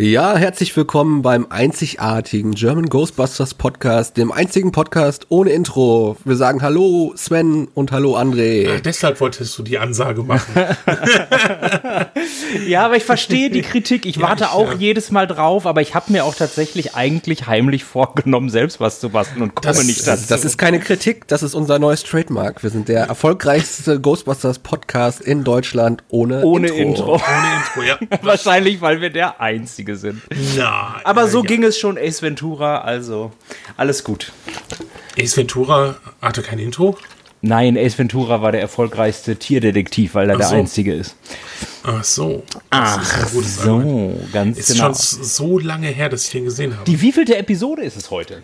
Ja, herzlich willkommen beim einzigartigen German Ghostbusters Podcast, dem einzigen Podcast ohne Intro. Wir sagen Hallo Sven und Hallo André. Ach, deshalb wolltest du die Ansage machen. ja, aber ich verstehe die Kritik. Ich warte ja, ich, auch ja. jedes Mal drauf, aber ich habe mir auch tatsächlich eigentlich heimlich vorgenommen, selbst was zu basteln und komme das, nicht dazu. Das ist keine Kritik, das ist unser neues Trademark. Wir sind der erfolgreichste Ghostbusters Podcast in Deutschland ohne, ohne Intro. Intro. Ohne Intro, ja. Wahrscheinlich, weil wir der einzige einzige sind. Nein. Aber so ja. ging es schon Ace Ventura, also alles gut. Ace Ventura hatte kein Intro? Nein, Ace Ventura war der erfolgreichste Tierdetektiv, weil er Ach der so. einzige ist. Ach so. Das Ach so, Argument. ganz ist genau. Ist schon so lange her, dass ich den gesehen habe. Die wievielte Episode ist es heute?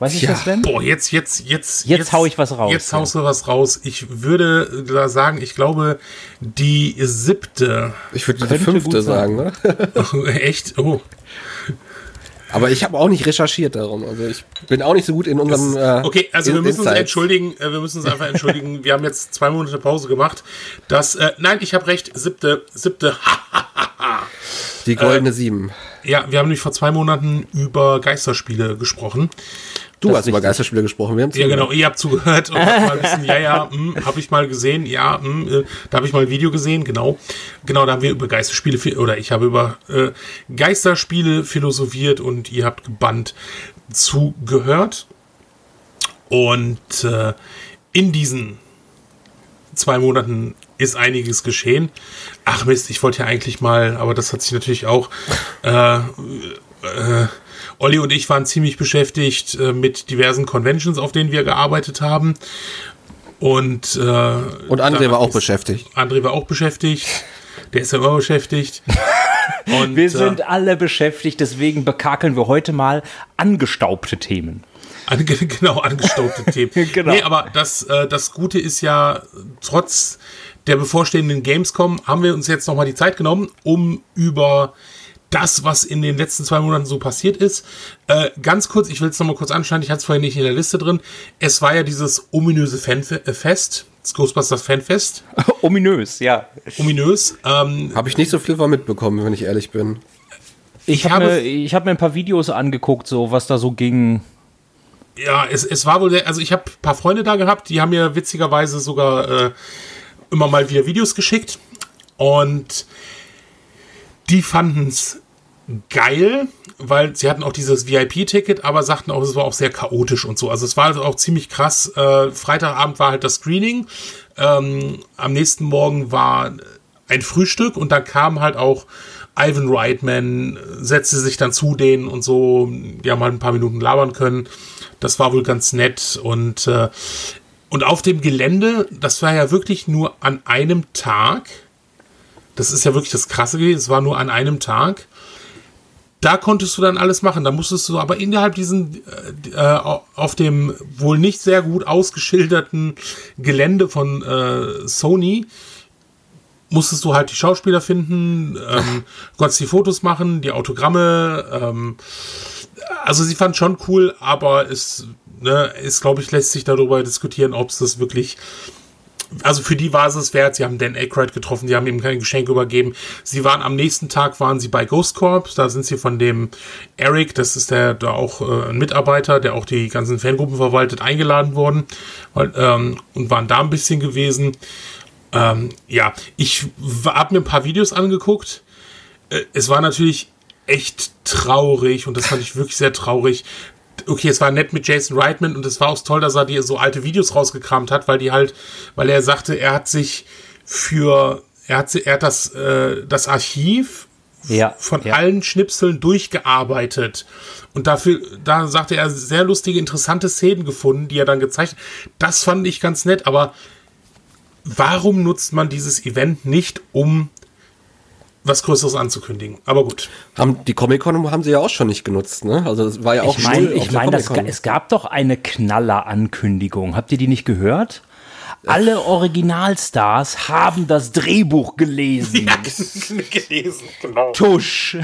Weiß ich ja, das denn? Boah, jetzt, jetzt, jetzt. Jetzt, jetzt hau ich was raus. Jetzt haust du was raus. Ich würde da sagen, ich glaube, die siebte. Ich würde die fünfte sagen, ne? Echt? Oh. Aber ich habe auch nicht recherchiert darum. Also ich bin auch nicht so gut in unserem. Äh, okay, also wir müssen uns entschuldigen. Äh, wir müssen uns einfach entschuldigen. wir haben jetzt zwei Monate Pause gemacht. Das, äh, nein, ich habe recht. Siebte, siebte. Die goldene äh, Sieben. Ja, wir haben nämlich vor zwei Monaten über Geisterspiele gesprochen. Du hast über Geisterspiele gesprochen, wir haben Ja, genau, ihr habt zugehört und habt mal ein bisschen, ja, ja, hm, habe ich mal gesehen, ja, hm, äh, da habe ich mal ein Video gesehen, genau. Genau, da haben wir über Geisterspiele, oder ich habe über äh, Geisterspiele philosophiert und ihr habt gebannt zugehört. Und äh, in diesen zwei Monaten ist einiges geschehen. Ach Mist, ich wollte ja eigentlich mal, aber das hat sich natürlich auch äh, äh, Olli und ich waren ziemlich beschäftigt äh, mit diversen Conventions, auf denen wir gearbeitet haben. Und, äh, und André war auch beschäftigt. André war auch beschäftigt. Der ist ja immer beschäftigt. Und, wir sind äh, alle beschäftigt, deswegen bekakeln wir heute mal angestaubte Themen. An, genau, angestaubte Themen. genau. Nee, aber das, äh, das Gute ist ja, trotz der bevorstehenden Gamescom haben wir uns jetzt nochmal die Zeit genommen, um über das, was in den letzten zwei Monaten so passiert ist. Äh, ganz kurz, ich will es nochmal kurz anschauen, ich hatte es vorher nicht in der Liste drin. Es war ja dieses ominöse Fanfest, das Ghostbusters Fanfest. Ominös, ja. Ominös. Ähm, habe ich nicht so viel von mitbekommen, wenn ich ehrlich bin. Ich, ich habe mir, hab mir ein paar Videos angeguckt, so was da so ging. Ja, es, es war wohl, also ich habe ein paar Freunde da gehabt, die haben mir witzigerweise sogar äh, immer mal wieder Videos geschickt. Und die fanden es geil, weil sie hatten auch dieses VIP-Ticket, aber sagten auch, es war auch sehr chaotisch und so. Also es war also auch ziemlich krass. Äh, Freitagabend war halt das Screening. Ähm, am nächsten Morgen war ein Frühstück und dann kam halt auch Ivan Reitman, setzte sich dann zu denen und so. Die haben halt ein paar Minuten labern können. Das war wohl ganz nett und äh, und auf dem Gelände, das war ja wirklich nur an einem Tag das ist ja wirklich das Krasse gewesen. Es war nur an einem Tag. Da konntest du dann alles machen. Da musstest du aber innerhalb diesen, äh, äh, auf dem wohl nicht sehr gut ausgeschilderten Gelände von äh, Sony, musstest du halt die Schauspieler finden, ähm, konntest die Fotos machen, die Autogramme. Ähm, also sie fand schon cool, aber es ne, ist, glaube ich, lässt sich darüber diskutieren, ob es das wirklich also für die war es wert. Sie haben Dan Aykroyd getroffen, sie haben ihm kein Geschenk übergeben. Sie waren am nächsten Tag waren sie bei Ghost Corp. Da sind sie von dem Eric, das ist der da auch äh, ein Mitarbeiter, der auch die ganzen Fangruppen verwaltet, eingeladen worden weil, ähm, und waren da ein bisschen gewesen. Ähm, ja, ich habe mir ein paar Videos angeguckt. Äh, es war natürlich echt traurig und das fand ich wirklich sehr traurig, okay, es war nett mit Jason Reitman und es war auch toll, dass er die so alte Videos rausgekramt hat, weil die halt, weil er sagte, er hat sich für, er hat, er hat das, äh, das Archiv ja, von ja. allen Schnipseln durchgearbeitet. Und dafür, da sagte er, sehr lustige, interessante Szenen gefunden, die er dann gezeigt hat. Das fand ich ganz nett, aber warum nutzt man dieses Event nicht, um was Größeres anzukündigen. Aber gut. Haben, die Comic-Con haben sie ja auch schon nicht genutzt, ne? Also es war ja auch Ich meine, ich mein, es gab doch eine Knaller-Ankündigung. Habt ihr die nicht gehört? Alle Originalstars haben das Drehbuch gelesen. Ja, gelesen, genau. Tusch.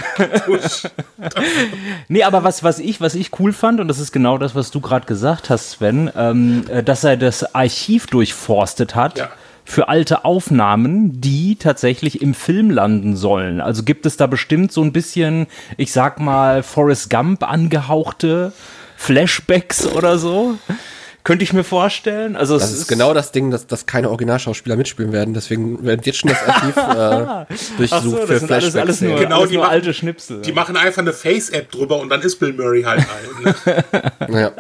Tusch. nee, aber was, was, ich, was ich cool fand, und das ist genau das, was du gerade gesagt hast, Sven, ähm, äh, dass er das Archiv durchforstet hat. Ja für alte Aufnahmen, die tatsächlich im Film landen sollen. Also gibt es da bestimmt so ein bisschen, ich sag mal, Forrest Gump angehauchte Flashbacks oder so? Könnte ich mir vorstellen. Also das ist, ist, genau das Ding, dass, dass keine Originalschauspieler mitspielen werden. Deswegen wird jetzt schon das Archiv äh, durchsucht so, für Flashbacks. Alles, alles nur, genau, alles die nur machen, alte Schnipsel. Die machen einfach eine Face-App drüber und dann ist Bill Murray halt ein. Ne? ja.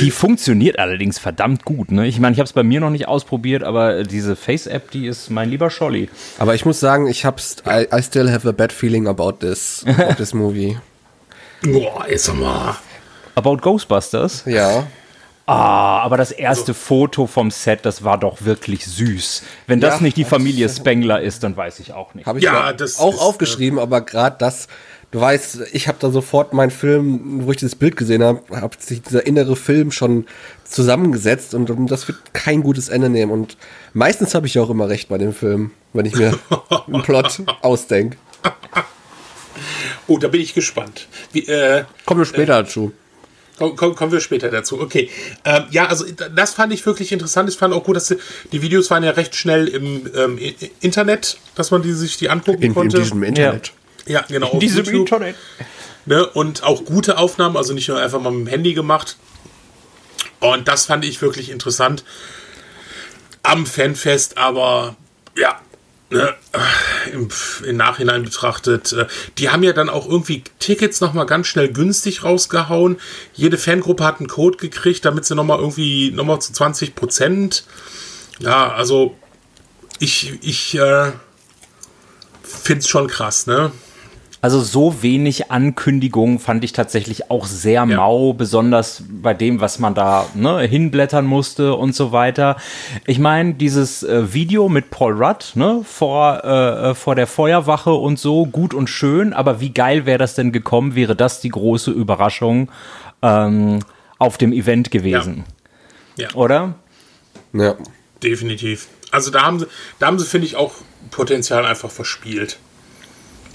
Die funktioniert allerdings verdammt gut. Ne? Ich meine, ich habe es bei mir noch nicht ausprobiert, aber diese Face-App, die ist mein lieber Scholli. Aber ich muss sagen, ich hab's, I, I still have a bad feeling about this, about this movie. Boah, jetzt mal. About Ghostbusters? Ja. Ah, aber das erste Foto vom Set, das war doch wirklich süß. Wenn das ja, nicht die Familie Spengler ist, dann weiß ich auch nicht. Habe ich ja, das auch ist, aufgeschrieben, äh, aber gerade das, du weißt, ich habe da sofort meinen Film, wo ich dieses Bild gesehen habe, hat sich dieser innere Film schon zusammengesetzt und, und das wird kein gutes Ende nehmen. Und meistens habe ich auch immer recht bei dem Film, wenn ich mir einen Plot ausdenke. Oh, da bin ich gespannt. Wie, äh, Kommen wir später äh, dazu. Komm, komm, kommen wir später dazu. Okay. Ähm, ja, also das fand ich wirklich interessant. Ich fand auch gut, dass die, die Videos waren ja recht schnell im ähm, Internet, dass man die, sich die angucken in, konnte. In diesem Internet. Ja, ja genau. Diesem YouTube. Internet. Ne? Und auch gute Aufnahmen, also nicht nur einfach mal mit dem Handy gemacht. Und das fand ich wirklich interessant am Fanfest, aber ja, ne, im, im, Nachhinein betrachtet, äh, die haben ja dann auch irgendwie Tickets nochmal ganz schnell günstig rausgehauen. Jede Fangruppe hat einen Code gekriegt, damit sie nochmal irgendwie nochmal zu 20 Prozent. Ja, also ich, ich äh, finde es schon krass, ne? Also so wenig Ankündigungen fand ich tatsächlich auch sehr ja. mau, besonders bei dem, was man da ne, hinblättern musste und so weiter. Ich meine, dieses äh, Video mit Paul Rudd ne, vor, äh, vor der Feuerwache und so, gut und schön, aber wie geil wäre das denn gekommen, wäre das die große Überraschung ähm, auf dem Event gewesen. Ja. ja. Oder? Ja. Definitiv. Also da haben sie, da haben sie, finde ich, auch Potenzial einfach verspielt.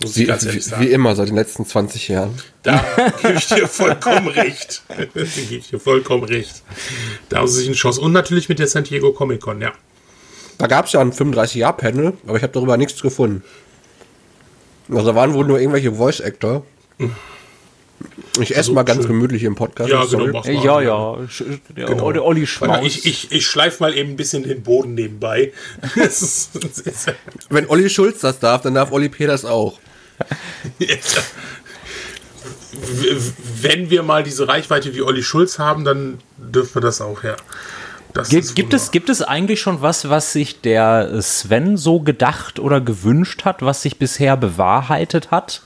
Muss wie, ganz ehrlich sagen. Wie immer, seit den letzten 20 Jahren. Da gebe ich dir vollkommen recht. da gebe ich dir vollkommen recht. Da haben sie sich einen Chance. Und natürlich mit der San Diego Comic Con, ja. Da gab es ja ein 35-Jahr-Panel, aber ich habe darüber nichts gefunden. Also da waren wohl nur irgendwelche Voice-Actor. Ich esse also, mal ganz schön. gemütlich im Podcast. Ja, genau, mach mal. ja, ja. Der, genau. der Olli Schmaus. Ich, ich, ich schleife mal eben ein bisschen den Boden nebenbei. Wenn Olli Schulz das darf, dann darf Olli Peters auch. Wenn wir mal diese Reichweite wie Olli Schulz haben, dann dürfen wir das auch, ja. Das gibt, gibt, es, gibt es eigentlich schon was, was sich der Sven so gedacht oder gewünscht hat, was sich bisher bewahrheitet hat?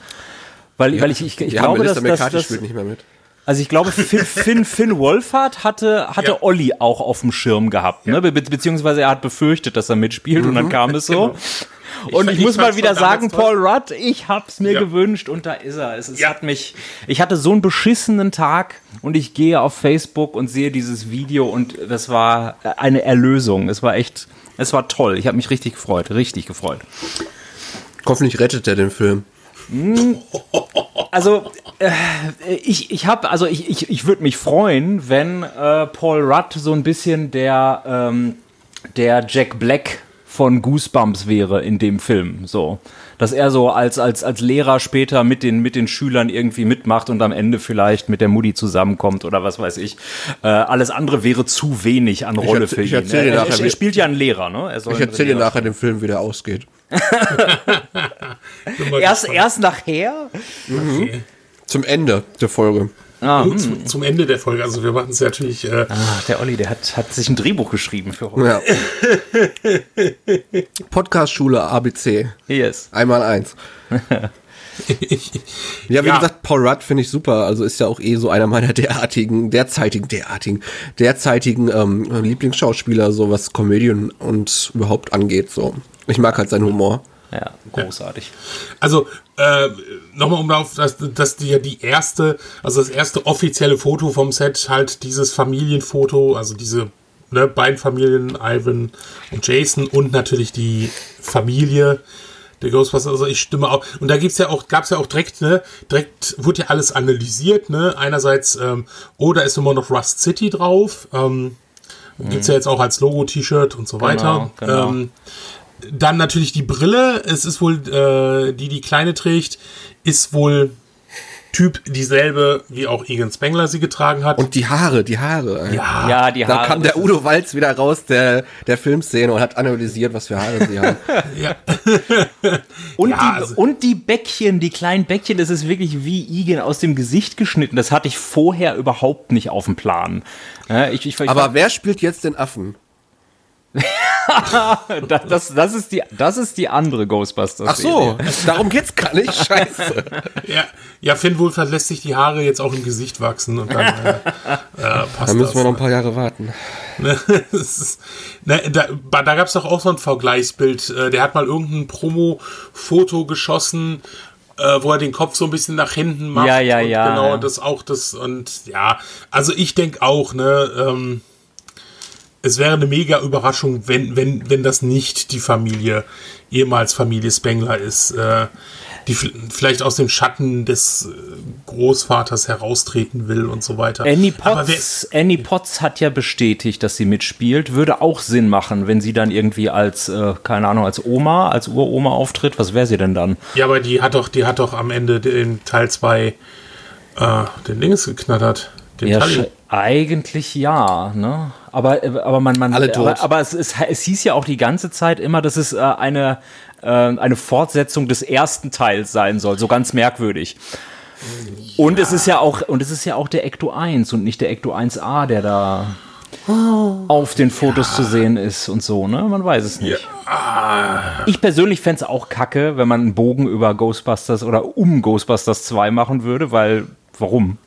Weil, ja. weil ich, ich, ich ja, glaube, dass, dass, dass spielt nicht mehr mit. Also ich glaube, Finn, Finn, Finn Wolfhard hatte, hatte ja. Olli auch auf dem Schirm gehabt, ne? Be beziehungsweise er hat befürchtet, dass er mitspielt mhm. und dann mhm. kam es so. Genau. Und ich, ich muss mal wieder sagen, Paul Rudd, ich hab's mir ja. gewünscht und da ist er. Es, es ja. hat mich, ich hatte so einen beschissenen Tag und ich gehe auf Facebook und sehe dieses Video und das war eine Erlösung. Es war echt, es war toll. Ich habe mich richtig gefreut, richtig gefreut. Hoffentlich rettet er den Film. Hm. Also äh, ich, ich habe, also ich, ich, ich würde mich freuen, wenn äh, Paul Rudd so ein bisschen der ähm, der Jack Black von Goosebumps wäre in dem Film. So. Dass er so als, als, als Lehrer später mit den, mit den Schülern irgendwie mitmacht und am Ende vielleicht mit der Mutti zusammenkommt oder was weiß ich. Äh, alles andere wäre zu wenig an Rolle ich für ihn. Ich er, nachher, er, spielt ja einen Lehrer, ne? ich erzähle dir nachher den Film, wie der ausgeht. erst, erst nachher? Mhm. Okay. Zum Ende der Folge. Ah, hm. zu, zum Ende der Folge. Also wir machen es natürlich. Äh ah, der Olli, der hat, hat sich ein Drehbuch geschrieben für heute. Ja. Podcast-Schule ABC. Yes. Einmal eins. ja, wie ja. gesagt, Paul Rudd finde ich super. Also ist ja auch eh so einer meiner derartigen, derzeitigen, derartigen, derzeitigen ähm, Lieblingsschauspieler, so was Komödien und überhaupt angeht. So, ich mag halt seinen Humor. Ja, großartig. Also, äh, nochmal um darauf, dass, dass die ja die erste, also das erste offizielle Foto vom Set halt dieses Familienfoto, also diese ne, beiden Familien, Ivan und Jason und natürlich die Familie der Ghostbusters, also ich stimme auch. Und da gibt's ja auch, gab's ja auch direkt, ne, direkt wurde ja alles analysiert, ne. Einerseits, ähm, oh, da ist immer noch Rust City drauf, ähm, Gibt's ja jetzt auch als Logo-T-Shirt und so weiter. genau. Ähm, dann natürlich die Brille. Es ist wohl, äh, die die Kleine trägt, ist wohl Typ dieselbe, wie auch Egan Spengler sie getragen hat. Und die Haare, die Haare. ja, Ja, die Da Haare. kam der Udo Walz wieder raus, der, der Filmszene, und hat analysiert, was für Haare sie haben. ja. Und, Ja, die, also- und die Bäckchen, die kleinen Bäckchen, das ist wirklich wie Igen aus dem Gesicht geschnitten. Das hatte ich vorher überhaupt nicht auf dem Plan. Ich, ich, ich, Aber wer spielt jetzt den Affen? das, das, das, ist die, das ist die andere Ghostbusters. Ach so, darum geht's gar nicht. Scheiße. ja, ja, Finn Wolfhard lässt sich die Haare jetzt auch im Gesicht wachsen und dann äh, äh, passt Da müssen das. wir noch ein paar Jahre warten. Ne, ist, ne, da da gab es doch auch so ein Vergleichsbild. Äh, Der hat mal irgendein Promo-Foto geschossen, äh, wo er den Kopf so ein bisschen nach hinten macht. Ja, ja, und ja, Genau, ja. das auch das. Und ja, also ich denke auch, ne, ähm, es wäre eine mega Überraschung, wenn, wenn, wenn das nicht die Familie, ehemals Familie Spengler ist, äh, die vielleicht aus dem Schatten des äh, Großvaters heraustreten will und so weiter. Annie Potts, Annie Potts hat ja bestätigt, dass sie mitspielt. Würde auch Sinn machen, wenn sie dann irgendwie als, äh, keine Ahnung, als Oma, als Uroma auftritt. Was wäre sie denn dann? Ja, aber die hat doch, die hat doch am Ende in Teil 2 äh, den Links geknattert. Den Ja, Tully. Eigentlich ja, ne? Aber, äh, aber man, man Alle tot. aber, aber es, es, es hieß ja auch die ganze Zeit immer, dass es äh, eine, äh, eine Fortsetzung des ersten Teils sein soll. So ganz merkwürdig. Und es ist ja auch, und es ist ja auch der Ecto 1 und nicht der Ecto 1A, der da auf den Fotos zu sehen ist und so, ne? Man weiß es nicht. Ich persönlich fände es auch kacke, wenn man einen Bogen über Ghostbusters oder um Ghostbusters 2 machen würde, weil, warum?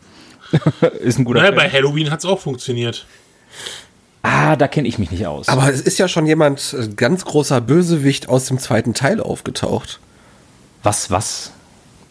ist ein guter Naja, Film. bei Halloween hat es auch funktioniert. Ah, da kenne ich mich nicht aus. Aber es ist ja schon jemand, äh, ganz großer Bösewicht aus dem zweiten Teil aufgetaucht. was, was?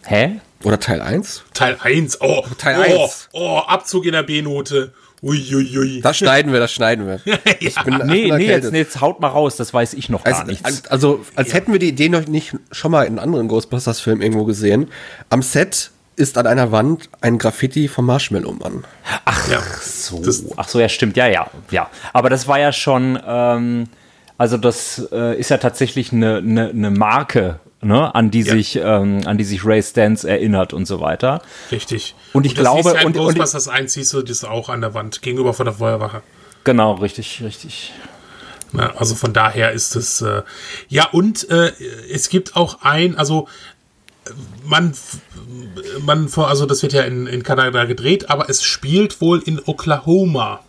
Hä? Oder Teil 1? Teil 1. Oh, Teil oh, 1. Oh, Abzug in der B-Note. Uiuiui. Das schneiden wir, das schneiden wir. Ich bin, ich Nee, bin nee, erkältet. jetzt, nee, jetzt haut mal raus, das weiß ich noch gar Also, nichts. als, also, als hätten wir die Idee noch nicht schon mal in anderen Ghostbusters-Filmen irgendwo gesehen. Am Set ist an einer Wand ein Graffiti vom Marshmallow-Mann. ja. so, das- ach so, ja, stimmt, ja, ja, ja. Aber das war ja schon, ähm, also das äh, ist ja tatsächlich eine, eine, eine Marke, ne, an die Ja. sich, ähm, an die sich Ray Stantz erinnert und so weiter. Richtig. Und ich das glaube- in und- und- Ghostbusters 1 siehst du das auch an der Wand, gegenüber von der Feuerwache. Genau, richtig, richtig. Na, also von daher ist es äh, ja und äh, es gibt auch ein, also man man vor- also das wird ja in, in Kanada gedreht, aber es spielt wohl in Oklahoma.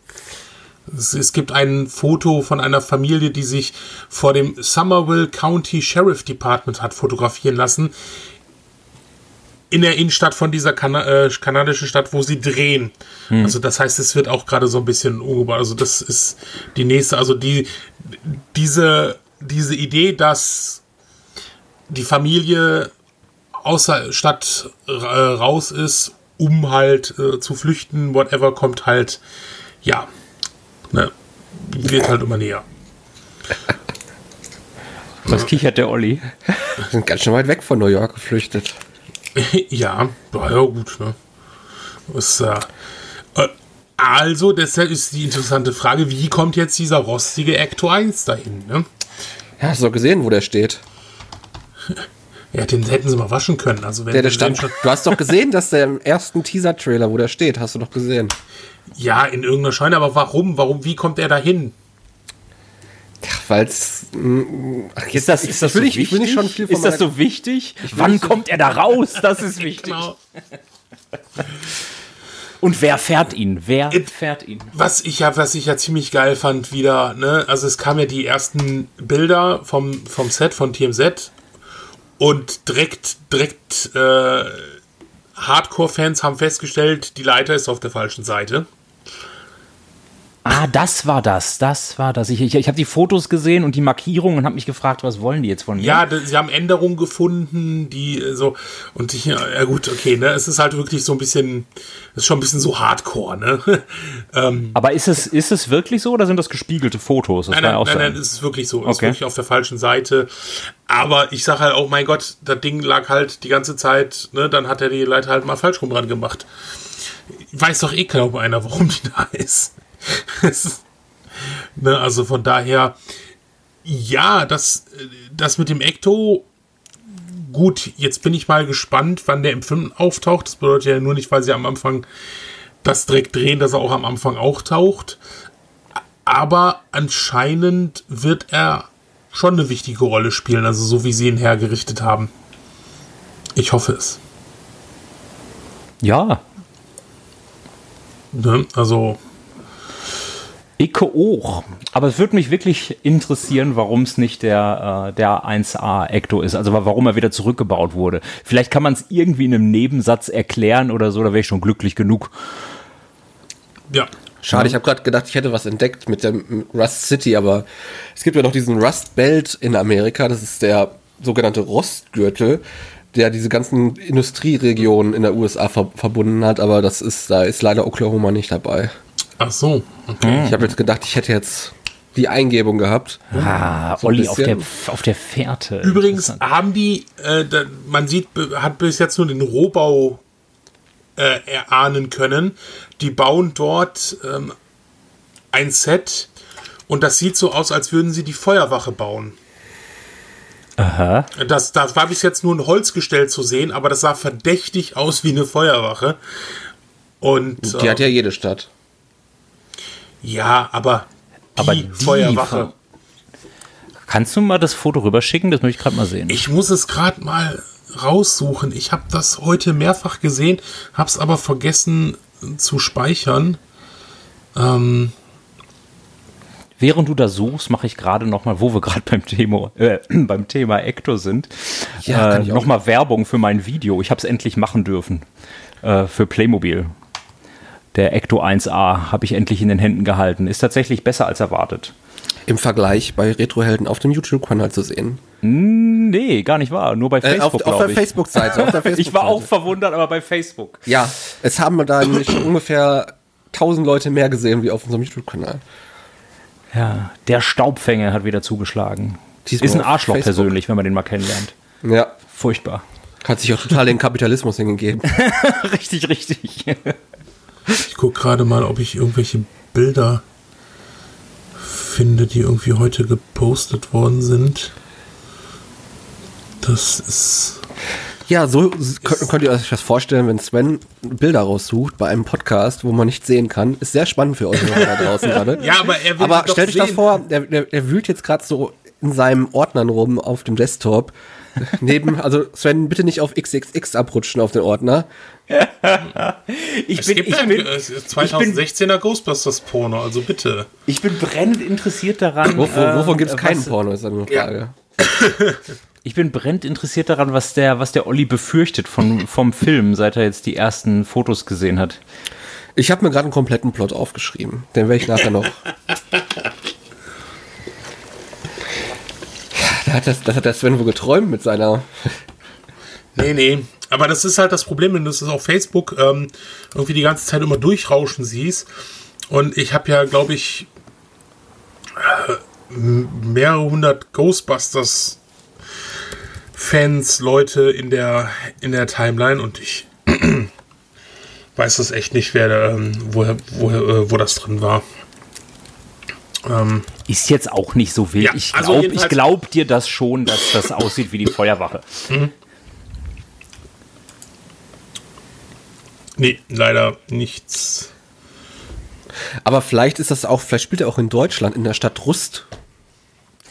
Es, es gibt ein Foto von einer Familie, die sich vor dem Somerville County Sheriff Department hat fotografieren lassen. In der Innenstadt von dieser Kana äh, kanadischen Stadt, wo sie drehen. Also das heißt, es wird auch gerade so ein bisschen umgebaut. Also das ist die nächste, also die diese diese Idee, dass die Familie aus der Stadt äh, raus ist, um halt äh, zu flüchten, whatever, kommt halt, ja, ne, wird halt immer näher. Was kichert der Olli? Wir sind ganz schön weit weg von New York geflüchtet. ja, ja, ja, gut, ne. Ist, äh, äh, also, deshalb ist die interessante Frage, wie kommt jetzt dieser rostige Ecto 1 dahin, ne? Ja, hast du doch gesehen, wo der steht. Ja, den hätten sie mal waschen können. Also wenn Der, der stand, schon, du hast doch gesehen, dass der im ersten Teaser-Trailer, wo der steht, hast du doch gesehen. ja, in irgendeiner Scheune, aber warum? Warum, wie kommt er dahin? Weil es. Ach, jetzt, Ist das, ich, ist das ich will so ich will nicht wichtig? schon viel von Ist das so wichtig? Wann kommt er da raus? Das ist wichtig. Genau. Und wer fährt ihn? Wer It- fährt ihn? Was ich ja, was ich ja ziemlich geil fand wieder, ne, also es kamen ja die ersten Bilder vom, vom Set von TMZ und direkt, direkt äh, Hardcore-Fans haben festgestellt, die Leiter ist auf der falschen Seite. Ah, das war das, das war das. Ich, ich, ich habe die Fotos gesehen und die Markierungen und habe mich gefragt, was wollen die jetzt von mir? Ja, sie haben Änderungen gefunden, die äh, so und ich, ja, gut, okay, ne, es ist halt wirklich so ein bisschen, es ist schon ein bisschen so Hardcore, ne. ähm, Aber ist es, ist es wirklich so oder sind das gespiegelte Fotos? Das Nein, nein, nein, nein, es ist wirklich so. Es ist Okay. wirklich auf der falschen Seite. Aber ich sag halt, oh mein Gott, das Ding lag halt die ganze Zeit, ne, dann hat er die Leiter halt mal falsch rum dran gemacht. Weiß doch eh kaum einer, warum die da ist. Ne, also von daher, ja, das, das mit dem Ecto, gut, jetzt bin ich mal gespannt, wann der im Film auftaucht. Das bedeutet ja nur nicht, weil sie am Anfang das direkt drehen, dass er auch am Anfang auch taucht. Aber anscheinend wird er schon eine wichtige Rolle spielen, also so wie sie ihn hergerichtet haben. Ich hoffe es. Ja. Ne? Also. Ich auch. Aber es würde mich wirklich interessieren, warum es nicht der, äh, der 1A Ecto ist. Also warum er wieder zurückgebaut wurde. Vielleicht kann man es irgendwie in einem Nebensatz erklären oder so, da wäre ich schon glücklich genug. Ja. Schade, ich habe gerade gedacht, ich hätte was entdeckt mit dem Rust City, aber es gibt ja noch diesen Rust Belt in Amerika, das ist der sogenannte Rostgürtel, der diese ganzen Industrieregionen in der USA ver verbunden hat, aber das ist, da ist leider Oklahoma nicht dabei. Ach so, okay. Ich habe jetzt gedacht, ich hätte jetzt die Eingebung gehabt. Ah, So Olli auf der, auf der Fährte. Übrigens haben die, äh, da, man sieht, hat bis jetzt nur den Rohbau äh, erahnen können. Die bauen dort ähm, ein Set und das sieht so aus, als würden sie die Feuerwache bauen. Aha. Das, das war bis jetzt nur ein Holzgestell zu sehen, aber das sah verdächtig aus wie eine Feuerwache. Und Die äh, hat ja jede Stadt. Ja, aber die, Aber die Feuerwache. Kannst du mal das Foto rüberschicken? Das möchte ich gerade mal sehen. Ich muss es gerade mal raussuchen. Ich habe das heute mehrfach gesehen, habe es aber vergessen zu speichern. Ähm, Während du da suchst, mache ich gerade noch mal, wo wir gerade beim Thema, äh, beim Thema Ecto sind, Ja, äh, ich auch. noch mal Werbung für mein Video. Ich habe es endlich machen dürfen äh, für Playmobil. Der Ecto 1A habe ich endlich in den Händen gehalten. Ist tatsächlich besser als erwartet. Im Vergleich bei Retrohelden auf dem YouTube-Kanal zu sehen. Nee, gar nicht wahr. Nur bei Äh, auf, Facebook, auf der glaube ich. Facebook-Seite. auf der ich war auch verwundert, aber bei Facebook. Ja, es haben da nämlich ungefähr 1000 Leute mehr gesehen wie auf unserem YouTube-Kanal. Ja, der Staubfänger hat wieder zugeschlagen. Diesmal Ist ein Arschloch Facebook. persönlich, wenn man den mal kennenlernt. Ja, Furchtbar. hat sich auch total den Kapitalismus hingegeben. richtig, richtig. Ich gucke gerade mal, ob ich irgendwelche Bilder finde, die irgendwie heute gepostet worden sind. Das ist. Ja, so könnt, könnt ihr euch das vorstellen, wenn Sven Bilder raussucht bei einem Podcast, wo man nicht sehen kann. Ist sehr spannend für euch da draußen gerade. Ja, aber er will Aber stellt euch das vor, der, der, der wühlt jetzt gerade so in seinem Ordnern rum auf dem Desktop. Neben, also Sven, bitte nicht auf XXX abrutschen auf den Ordner. Ich Es bin, gibt ich ein bin, äh, 2016er Ghostbusters Porno, also bitte. ich bin brennend interessiert daran. Wo, wo, wovon gibt es äh, keinen was- Porno, ist dann eine Ja. Frage. Ich bin brennend interessiert daran, was der, was der Olli befürchtet von, vom Film, seit er jetzt die ersten Fotos gesehen hat. Ich habe mir gerade einen kompletten Plot aufgeschrieben. Den werde ich nachher noch. Da hat das, das hat der Sven wohl geträumt mit seiner. Nee, nee. Aber das ist halt das Problem, wenn du es auf Facebook ähm, irgendwie die ganze Zeit immer durchrauschen siehst. Und ich habe ja, glaube ich, äh, mehrere hundert Ghostbusters Fans, Leute in der, in der Timeline und ich weiß das echt nicht, wer ähm, woher, woher, äh, wo das drin war. Ähm, Ist jetzt auch nicht so wild. Ja, ich also glaube ich jedenfalls- glaub dir das schon, dass das aussieht wie die Feuerwache. nee, leider nichts. Aber vielleicht ist das auch, vielleicht spielt er auch in Deutschland, in der Stadt Rust.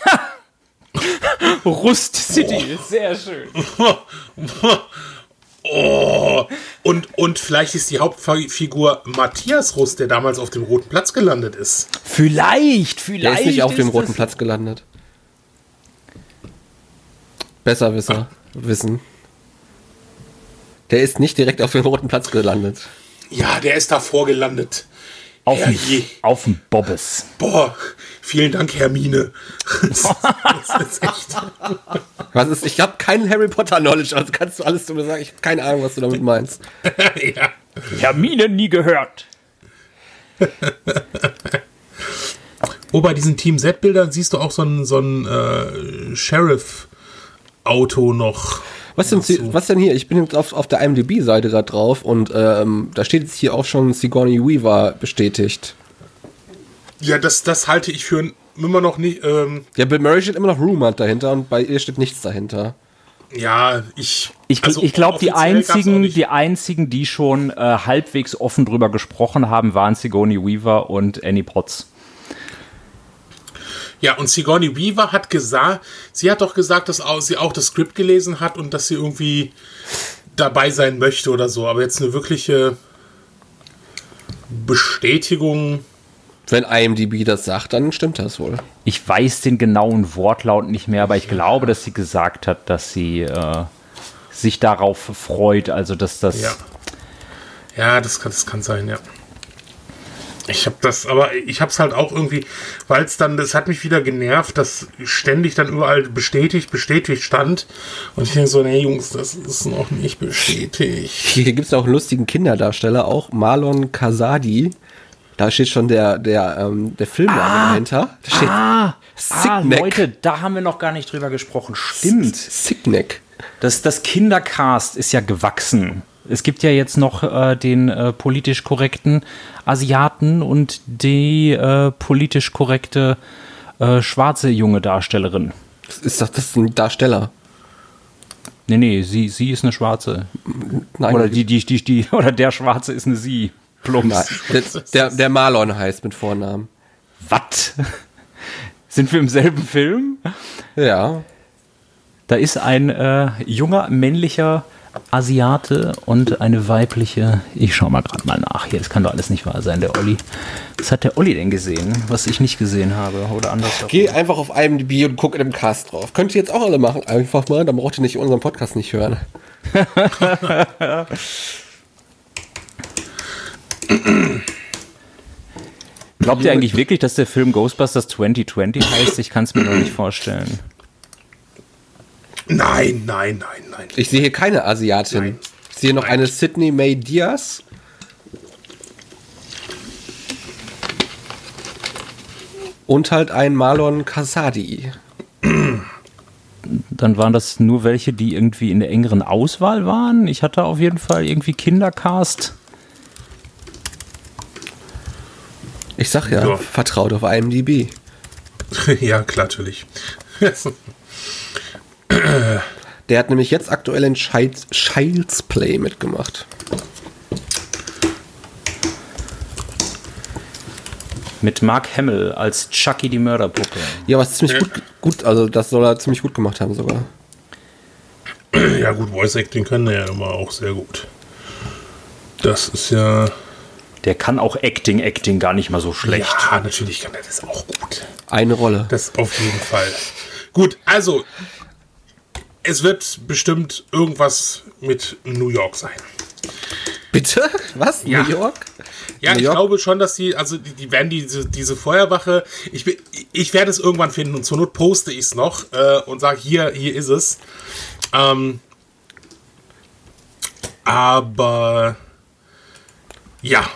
Rust City, sehr schön. Oh, und, und vielleicht ist die Hauptfigur Matthias Rust, der damals auf dem Roten Platz gelandet ist. Vielleicht, Der vielleicht. ist nicht auf dem ist roten das- Platz gelandet. Besserwisser, wissen. Der ist nicht direkt auf dem roten Platz gelandet. Ja, der ist davor gelandet. Auf dem, Herrje. auf dem Bobbes. Boah, vielen Dank, Hermine. Das, das ist echt. Was ist, ich habe keinen Harry Potter Knowledge, also kannst du alles zu mir sagen. Ich habe keine Ahnung, was du damit meinst. ja. Hermine nie gehört. Oh, bei diesen Team Z-Bildern siehst du auch so ein, so ein äh, Sheriff-Auto noch. Was denn, was denn hier? Ich bin jetzt auf, auf der IMDb-Seite gerade drauf und ähm, da steht jetzt hier auch schon Sigourney Weaver bestätigt. Ja, das, das halte ich für immer noch nicht. Ähm, Ja, Bill Murray steht immer noch Rumor dahinter und bei ihr steht nichts dahinter. ja, ich. Ich, also ich glaube, die einzigen, die einzigen, die schon äh, halbwegs offen drüber gesprochen haben, waren Sigourney Weaver und Annie Potts. Ja, und Sigourney Weaver hat gesagt, sie hat doch gesagt, dass auch, sie auch das Skript gelesen hat und dass sie irgendwie dabei sein möchte oder so. Aber jetzt eine wirkliche Bestätigung. Wenn IMDb das sagt, dann stimmt das wohl. Ich weiß den genauen Wortlaut nicht mehr, aber ich glaube, dass sie gesagt hat, dass sie äh, sich darauf freut. Also, dass das. Ja. Ja, das kann, das kann sein, ja. Ich habe das, aber ich habe es halt auch irgendwie, weil es dann, das hat mich wieder genervt, dass ständig dann überall bestätigt, bestätigt stand. Und ich denke so, nee, Jungs, das ist noch nicht bestätigt. Hier gibt es auch einen lustigen Kinderdarsteller, auch Marlon Kasadi. Da steht schon der, der, ähm, der Filmname dahinter. Da steht Ah, ah, Sickneck. Leute, da haben wir noch gar nicht drüber gesprochen. Stimmt. Sickneck. Das, das Kindercast ist ja gewachsen. Es gibt ja jetzt noch äh, den äh, politisch korrekten Asiaten und die äh, politisch korrekte äh, schwarze junge Darstellerin. Das ist doch das ist ein Darsteller. Nee, nee, sie, sie ist eine Schwarze. Nein, Oder die, die, die, die, oder der Schwarze ist eine Sie. Plumps. Nein, der, der, der Marlon heißt mit Vornamen. Was? Sind wir im selben Film? Ja. Da ist ein äh, junger männlicher Asiate und eine weibliche. Ich schau mal gerade mal nach hier. Das kann doch alles nicht wahr sein, der Olli. Was hat der Olli denn gesehen, was ich nicht gesehen habe? Oder anders. Geh einfach auf IMDb und guck in dem Cast drauf. Könnt ihr jetzt auch alle machen. Einfach mal, dann braucht ihr nicht unseren Podcast nicht hören. Glaubt ihr eigentlich wirklich, dass der Film Ghostbusters 2020 heißt? Ich kann es mir noch nicht vorstellen. Nein, nein, nein, nein. Ich sehe hier keine Asiatin. Nein. Ich sehe noch Nein. eine Sydney May Diaz. Und halt ein Marlon Kasadi. Dann waren das nur welche, die irgendwie in der engeren Auswahl waren. Ich hatte auf jeden Fall irgendwie Kindercast. Ich sag ja, Ja. vertraut auf IMDb. ja, klar, natürlich. Der hat nämlich jetzt aktuell in Child's, Child's Play mitgemacht. Mit Mark Hamill als Chucky die Mörderpuppe. Ja, was ziemlich gut, gut, also das soll er ziemlich gut gemacht haben sogar. ja, gut, Voice Acting können er ja immer auch sehr gut. Das ist ja. Der kann auch Acting, Acting gar nicht mal so schlecht. Ja, natürlich kann er das auch gut. Eine Rolle. Das auf jeden Fall. Gut, also. Es wird bestimmt irgendwas mit New York sein. Bitte? Was? Ja. New York? Ja, New ich York? glaube schon, dass die, also die, die werden diese, diese Feuerwache, ich, bin- ich werde es irgendwann finden und zur Not poste ich es noch äh, und sage, hier, hier ist es. Ähm, aber ja.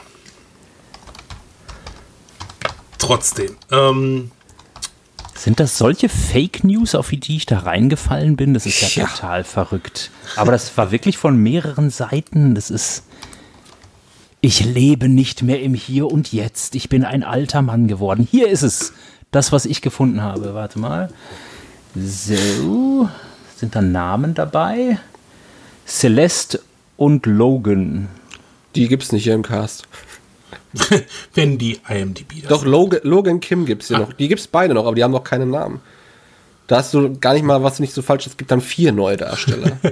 Trotzdem. Ähm, Sind das solche Fake News, auf die ich da reingefallen bin? Das ist ja, Ja. total verrückt. Aber das war wirklich von mehreren Seiten. Das ist. Ich lebe nicht mehr im Hier und Jetzt. Ich bin ein alter Mann geworden. Hier ist es. Das, was ich gefunden habe. Warte mal. So. Sind da Namen dabei? Celeste und Logan. Die gibt's nicht hier im Cast. wenn die IMDb das Doch, Logan, Logan Kim gibt's hier noch. Die gibt's beide noch, aber die haben noch keinen Namen. Da hast du gar nicht mal, was nicht so falsch ist, es gibt dann vier neue Darsteller.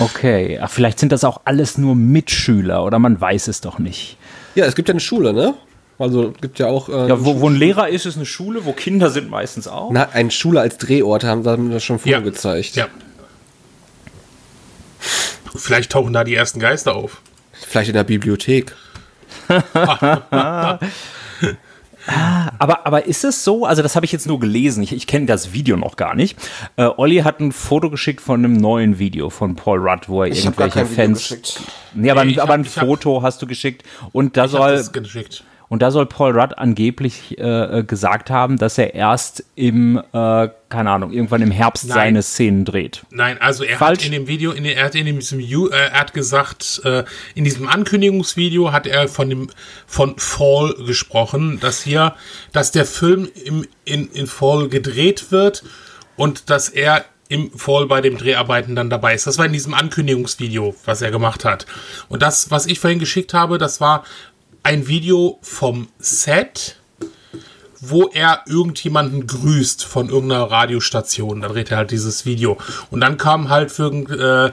Okay. Ach, vielleicht sind das auch alles nur Mitschüler oder man weiß es doch nicht. ja, es gibt ja eine Schule, ne? Also gibt ja auch äh, Ja, wo, wo ein Lehrer ist, ist eine Schule, wo Kinder sind meistens auch. na, eine Schule als Drehort, haben das schon ja. vorgezeigt. Ja. Vielleicht tauchen da die ersten Geister auf. Vielleicht in der Bibliothek. Aber, aber ist es so? Also, das habe ich jetzt nur gelesen. Ich, ich kenne das Video noch gar nicht. Äh, Olli hat ein Foto geschickt von einem neuen Video von Paul Rudd, wo er Ich irgendwelche Fans. geschickt. Nee, aber, Nee, aber hab- ein ich hab- Foto hast du geschickt. Und da soll. Und da soll Paul Rudd angeblich äh, gesagt haben, dass er erst im, äh, keine Ahnung, irgendwann im Herbst Nein. seine Szenen dreht. Nein, also er Falsch. hat in dem Video, in, er hat in diesem, äh, er hat gesagt, äh, in diesem Ankündigungsvideo hat er von dem von Fall gesprochen, dass hier, dass der Film im, in, in Fall gedreht wird und dass er im Fall bei den Dreharbeiten dann dabei ist. Das war in diesem Ankündigungsvideo, was er gemacht hat. Und das, was ich vorhin geschickt habe, das war ein Video vom Set wo er irgendjemanden grüßt von irgendeiner Radiostation. Da dreht er halt dieses Video. Und dann kam halt für äh,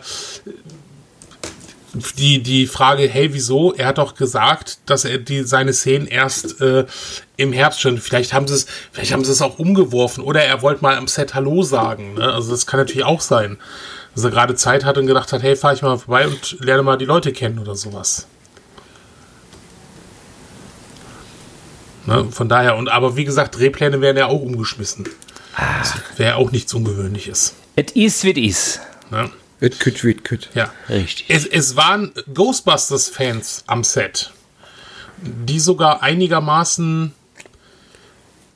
die, die Frage, hey, wieso? Er hat doch gesagt, dass er die, seine Szenen erst äh, im Herbst schon, vielleicht haben sie es, vielleicht haben sie es auch umgeworfen oder er wollte mal am Set Hallo sagen. Ne? Also das kann natürlich auch sein. Dass er gerade Zeit hat und gedacht hat, hey, fahr ich mal vorbei und lerne mal die Leute kennen oder sowas. Ne, von daher, und aber wie gesagt, Drehpläne werden ja auch umgeschmissen. Das wäre auch nichts Ungewöhnliches. Es ist, wie es ist. Ne? It küt, it küt. Ja. Richtig. Es, es waren Ghostbusters-Fans am Set, die sogar einigermaßen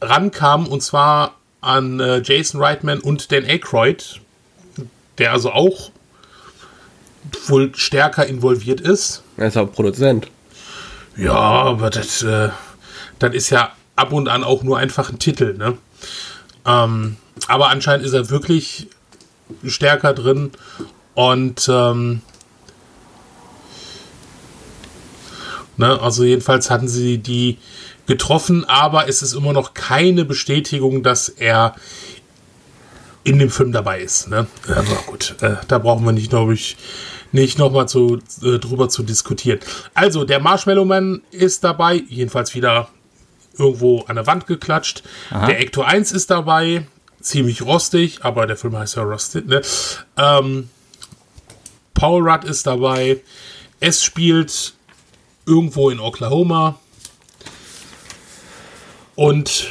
rankamen, und zwar an äh, Jason Reitman und Dan Aykroyd, der also auch wohl stärker involviert ist. Er ist auch Produzent. Ja, aber das, äh, das ist ja ab und an auch nur einfach ein Titel, ne? Ähm, aber anscheinend ist er wirklich stärker drin und ähm, ne, also jedenfalls hatten sie die getroffen, aber es ist immer noch keine Bestätigung, dass er in dem Film dabei ist. Ne? Aber gut, äh, da brauchen wir nicht, glaube ich, nicht nochmal zu, äh, drüber zu diskutieren. Also, der Marshmallow Man ist dabei, jedenfalls wieder irgendwo an der Wand geklatscht. Der Ecto 1 ist dabei, ziemlich rostig, aber der Film heißt ja Rusted. Ne? Ähm, Paul Rudd ist dabei. Es spielt irgendwo in Oklahoma. Und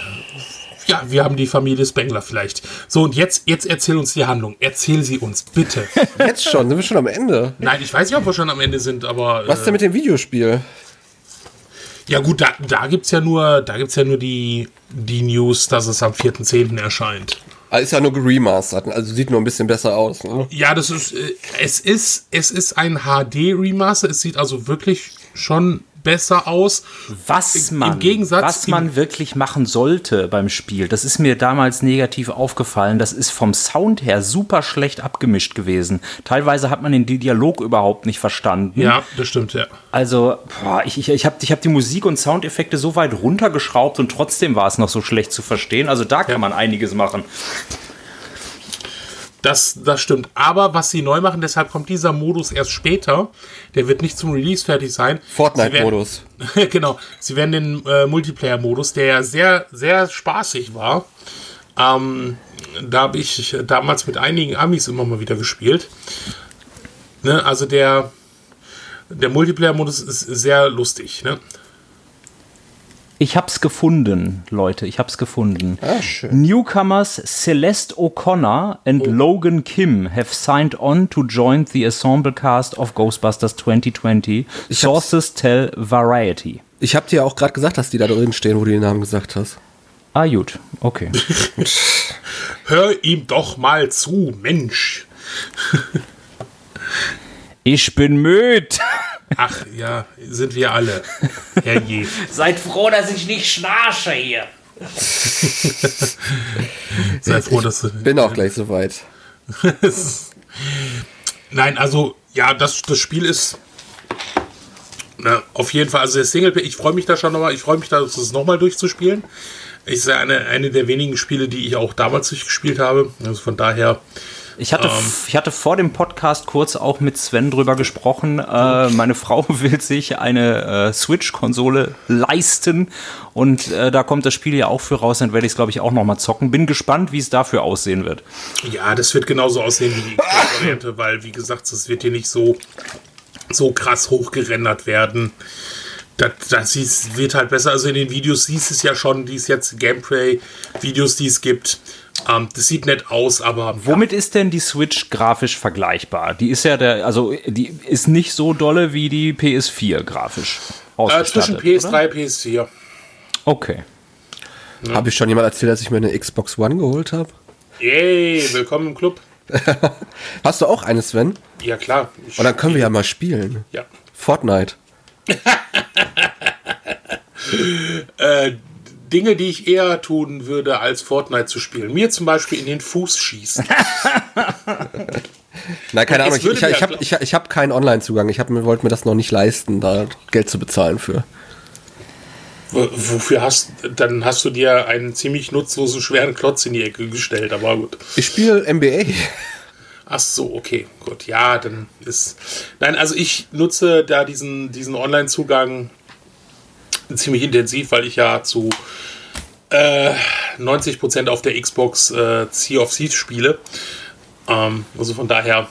ja, wir haben die Familie Spengler vielleicht. So, und jetzt, jetzt erzähl uns die Handlung. Erzähl sie uns, bitte. Jetzt schon, sind wir schon am Ende. Nein, ich weiß nicht, ob wir schon am Ende sind, aber. Was ist denn mit dem Videospiel? Ja gut, da, da gibt's ja nur, da gibt's ja nur die, die News, dass es am 4.10. erscheint. Ah, Ist ja nur geremastert, also sieht nur ein bisschen besser aus. Ne? Ja, das ist, äh, es ist, es ist ein HD-Remaster. Es sieht also wirklich schon besser aus. Was Im man, Gegensatz- was man wirklich machen sollte beim Spiel, das ist mir damals negativ aufgefallen. Das ist vom Sound her super schlecht abgemischt gewesen. Teilweise hat man den Dialog überhaupt nicht verstanden. Ja, das stimmt, ja. Also, boah, ich, ich, ich habe ich hab die Musik und Soundeffekte so weit runtergeschraubt und trotzdem war es noch so schlecht zu verstehen. Also da kann man einiges machen. Das, das stimmt. Aber was sie neu machen, deshalb kommt dieser Modus erst später. Der wird nicht zum Release fertig sein. Fortnite-Modus. Genau. Sie werden den äh, Multiplayer-Modus, der ja sehr, sehr spaßig war. Ähm, da habe ich damals mit einigen Amis immer mal wieder gespielt. Ne, also der, der Multiplayer-Modus ist sehr lustig. Ne? Ich hab's gefunden, Leute, ich hab's gefunden. Ah, schön. Newcomers Celeste O'Connor and Logan Kim have signed on to join the ensemble cast of Ghostbusters 2020. Sources tell Variety. Ich habe dir auch gerade gesagt, dass die da drin stehen, wo du den Namen gesagt hast. Ah, gut, okay. Hör ihm doch mal zu, Mensch. Ich bin müd. Ach ja, sind wir alle. Herrje. Seid froh, dass ich nicht schnarche hier. Sei froh, dass du. Bin auch gleich soweit. Nein, also, ja, das, das Spiel ist. Na, auf jeden Fall, also der Singleplayer, ich freue mich da schon nochmal, ich freue mich da, das nochmal durchzuspielen. Ist ja eine, eine der wenigen Spiele, die ich auch damals durchgespielt habe. Also von daher, Ich hatte, ich hatte vor dem Podcast kurz auch mit Sven drüber gesprochen. Äh, meine Frau will sich eine äh, Switch-Konsole leisten und äh, da kommt das Spiel ja auch für raus. Dann werde ich es, glaube ich, auch noch mal zocken. Bin gespannt, wie es dafür aussehen wird. ja, das wird genauso aussehen wie die Xbox-Variante, weil, wie gesagt, das wird hier nicht so, so krass hochgerendert werden. Das, das ist- wird halt besser. Also in den Videos siehst es ja schon, die es jetzt Gameplay-Videos, die es gibt. Ähm, das sieht nett aus, aber Womit ist denn die Switch grafisch vergleichbar? Die ist ja der, also die ist nicht so dolle wie die PS4 grafisch. ausgestattet. Äh, zwischen PS3 oder? und PS4. Okay. Habe ich schon jemand erzählt, dass ich mir eine Xbox One geholt habe? Yay, willkommen im Club. Hast du auch eine, Sven? Ja, klar. Und dann können wir ja mal spielen. ja. Fortnite. Äh, Dinge, die ich eher tun würde, als Fortnite zu spielen. Mir zum Beispiel in den Fuß schießen. Nein, keine Ahnung. Ich, ich, ich habe ich, ich hab keinen Online-Zugang. Ich hab, mir- wollte mir das noch nicht leisten, da Geld zu bezahlen für. Wofür hast dann hast du dir einen ziemlich nutzlosen schweren Klotz in die Ecke gestellt, aber gut. Ich spiele NBA. Ach so, okay, gut. Ja, dann ist. Nein, also ich nutze da diesen, diesen Online-Zugang ziemlich intensiv, weil ich ja zu äh, 90% auf der Xbox äh, Sea of Thieves spiele. Ähm, also von daher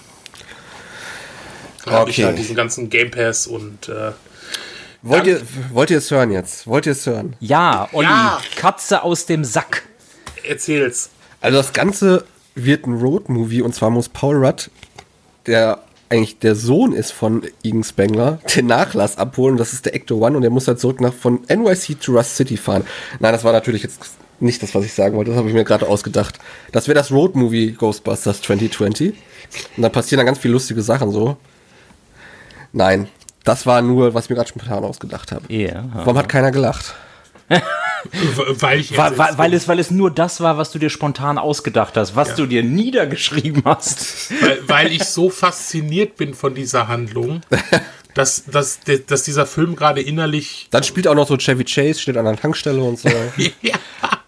habe ich Okay. halt diesen ganzen Game Pass und äh, Wollt ihr, wollt ihr es hören jetzt? Wollt ihr es hören? Ja, Olli, Ja. Katze aus dem Sack. erzähl's. Also das Ganze wird ein Road-Movie und zwar muss Paul Rudd, der eigentlich der Sohn ist von Egan Spengler, den Nachlass abholen. Das ist der Ecto One und der muss halt zurück nach von NYC to Rust City fahren. Nein, das war natürlich jetzt nicht das, was ich sagen wollte. Das habe ich mir gerade ausgedacht. Das wäre das Road-Movie Ghostbusters 2020. Und dann passieren dann ganz viele lustige Sachen so. Nein, das war nur, was ich mir gerade spontan ausgedacht habe. Ja. Warum hat keiner gelacht? Weil ich Weil, jetzt- weil, weil, es, weil es nur das war, was du dir spontan ausgedacht hast, was du dir niedergeschrieben hast. weil, weil ich so fasziniert bin von dieser Handlung, dass, dass, dass dieser Film gerade innerlich. Dann spielt auch noch so Chevy Chase, steht an der Tankstelle und so. Ja.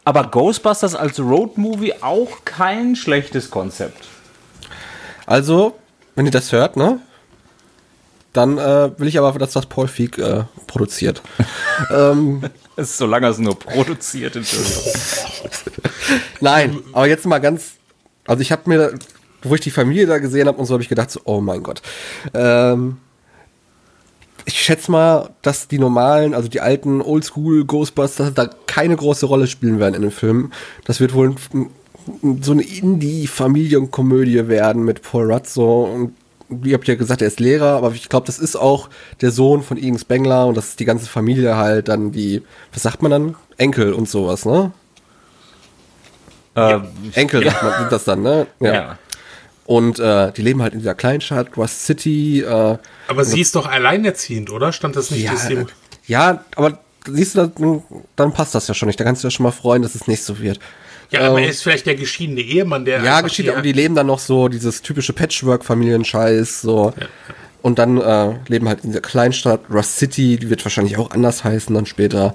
Aber Ghostbusters als Roadmovie auch kein schlechtes Konzept. Also, wenn ihr das hört, ne? Dann äh, will ich aber, dass das Paul Feig äh, produziert. ähm, ist, solange es nur produziert ist. nein, aber jetzt mal ganz. Also ich habe mir, wo ich die Familie da gesehen habe und so, habe ich gedacht, so, oh mein Gott. Ähm, ich schätze mal, dass die normalen, also die alten Oldschool Ghostbusters da keine große Rolle spielen werden in dem Film. Das wird wohl ein- so eine Indie-Familienkomödie werden mit Paul Rudd so und wie habt ihr gesagt, er ist Lehrer, aber ich glaube, das ist auch der Sohn von Ian Spengler und das ist die ganze Familie halt dann die, was sagt man dann? Enkel und sowas, ne? Äh, Enkel sagt man, sind das dann, ne? ja. Und äh, die leben halt in dieser Kleinstadt, Rust City. Äh, Aber sie ist doch alleinerziehend, oder? Stand das nicht? ja, sie- ja, aber siehst du, dann, dann passt das ja schon nicht. Da kannst du ja schon mal freuen, dass es nicht so wird. Ja, aber ähm, er ist vielleicht der geschiedene Ehemann, der. Ja, hier- aber die leben dann noch so dieses typische Patchwork-Familienscheiß, so. Und dann äh, leben halt in dieser Kleinstadt, Rust City, die wird wahrscheinlich auch anders heißen dann später.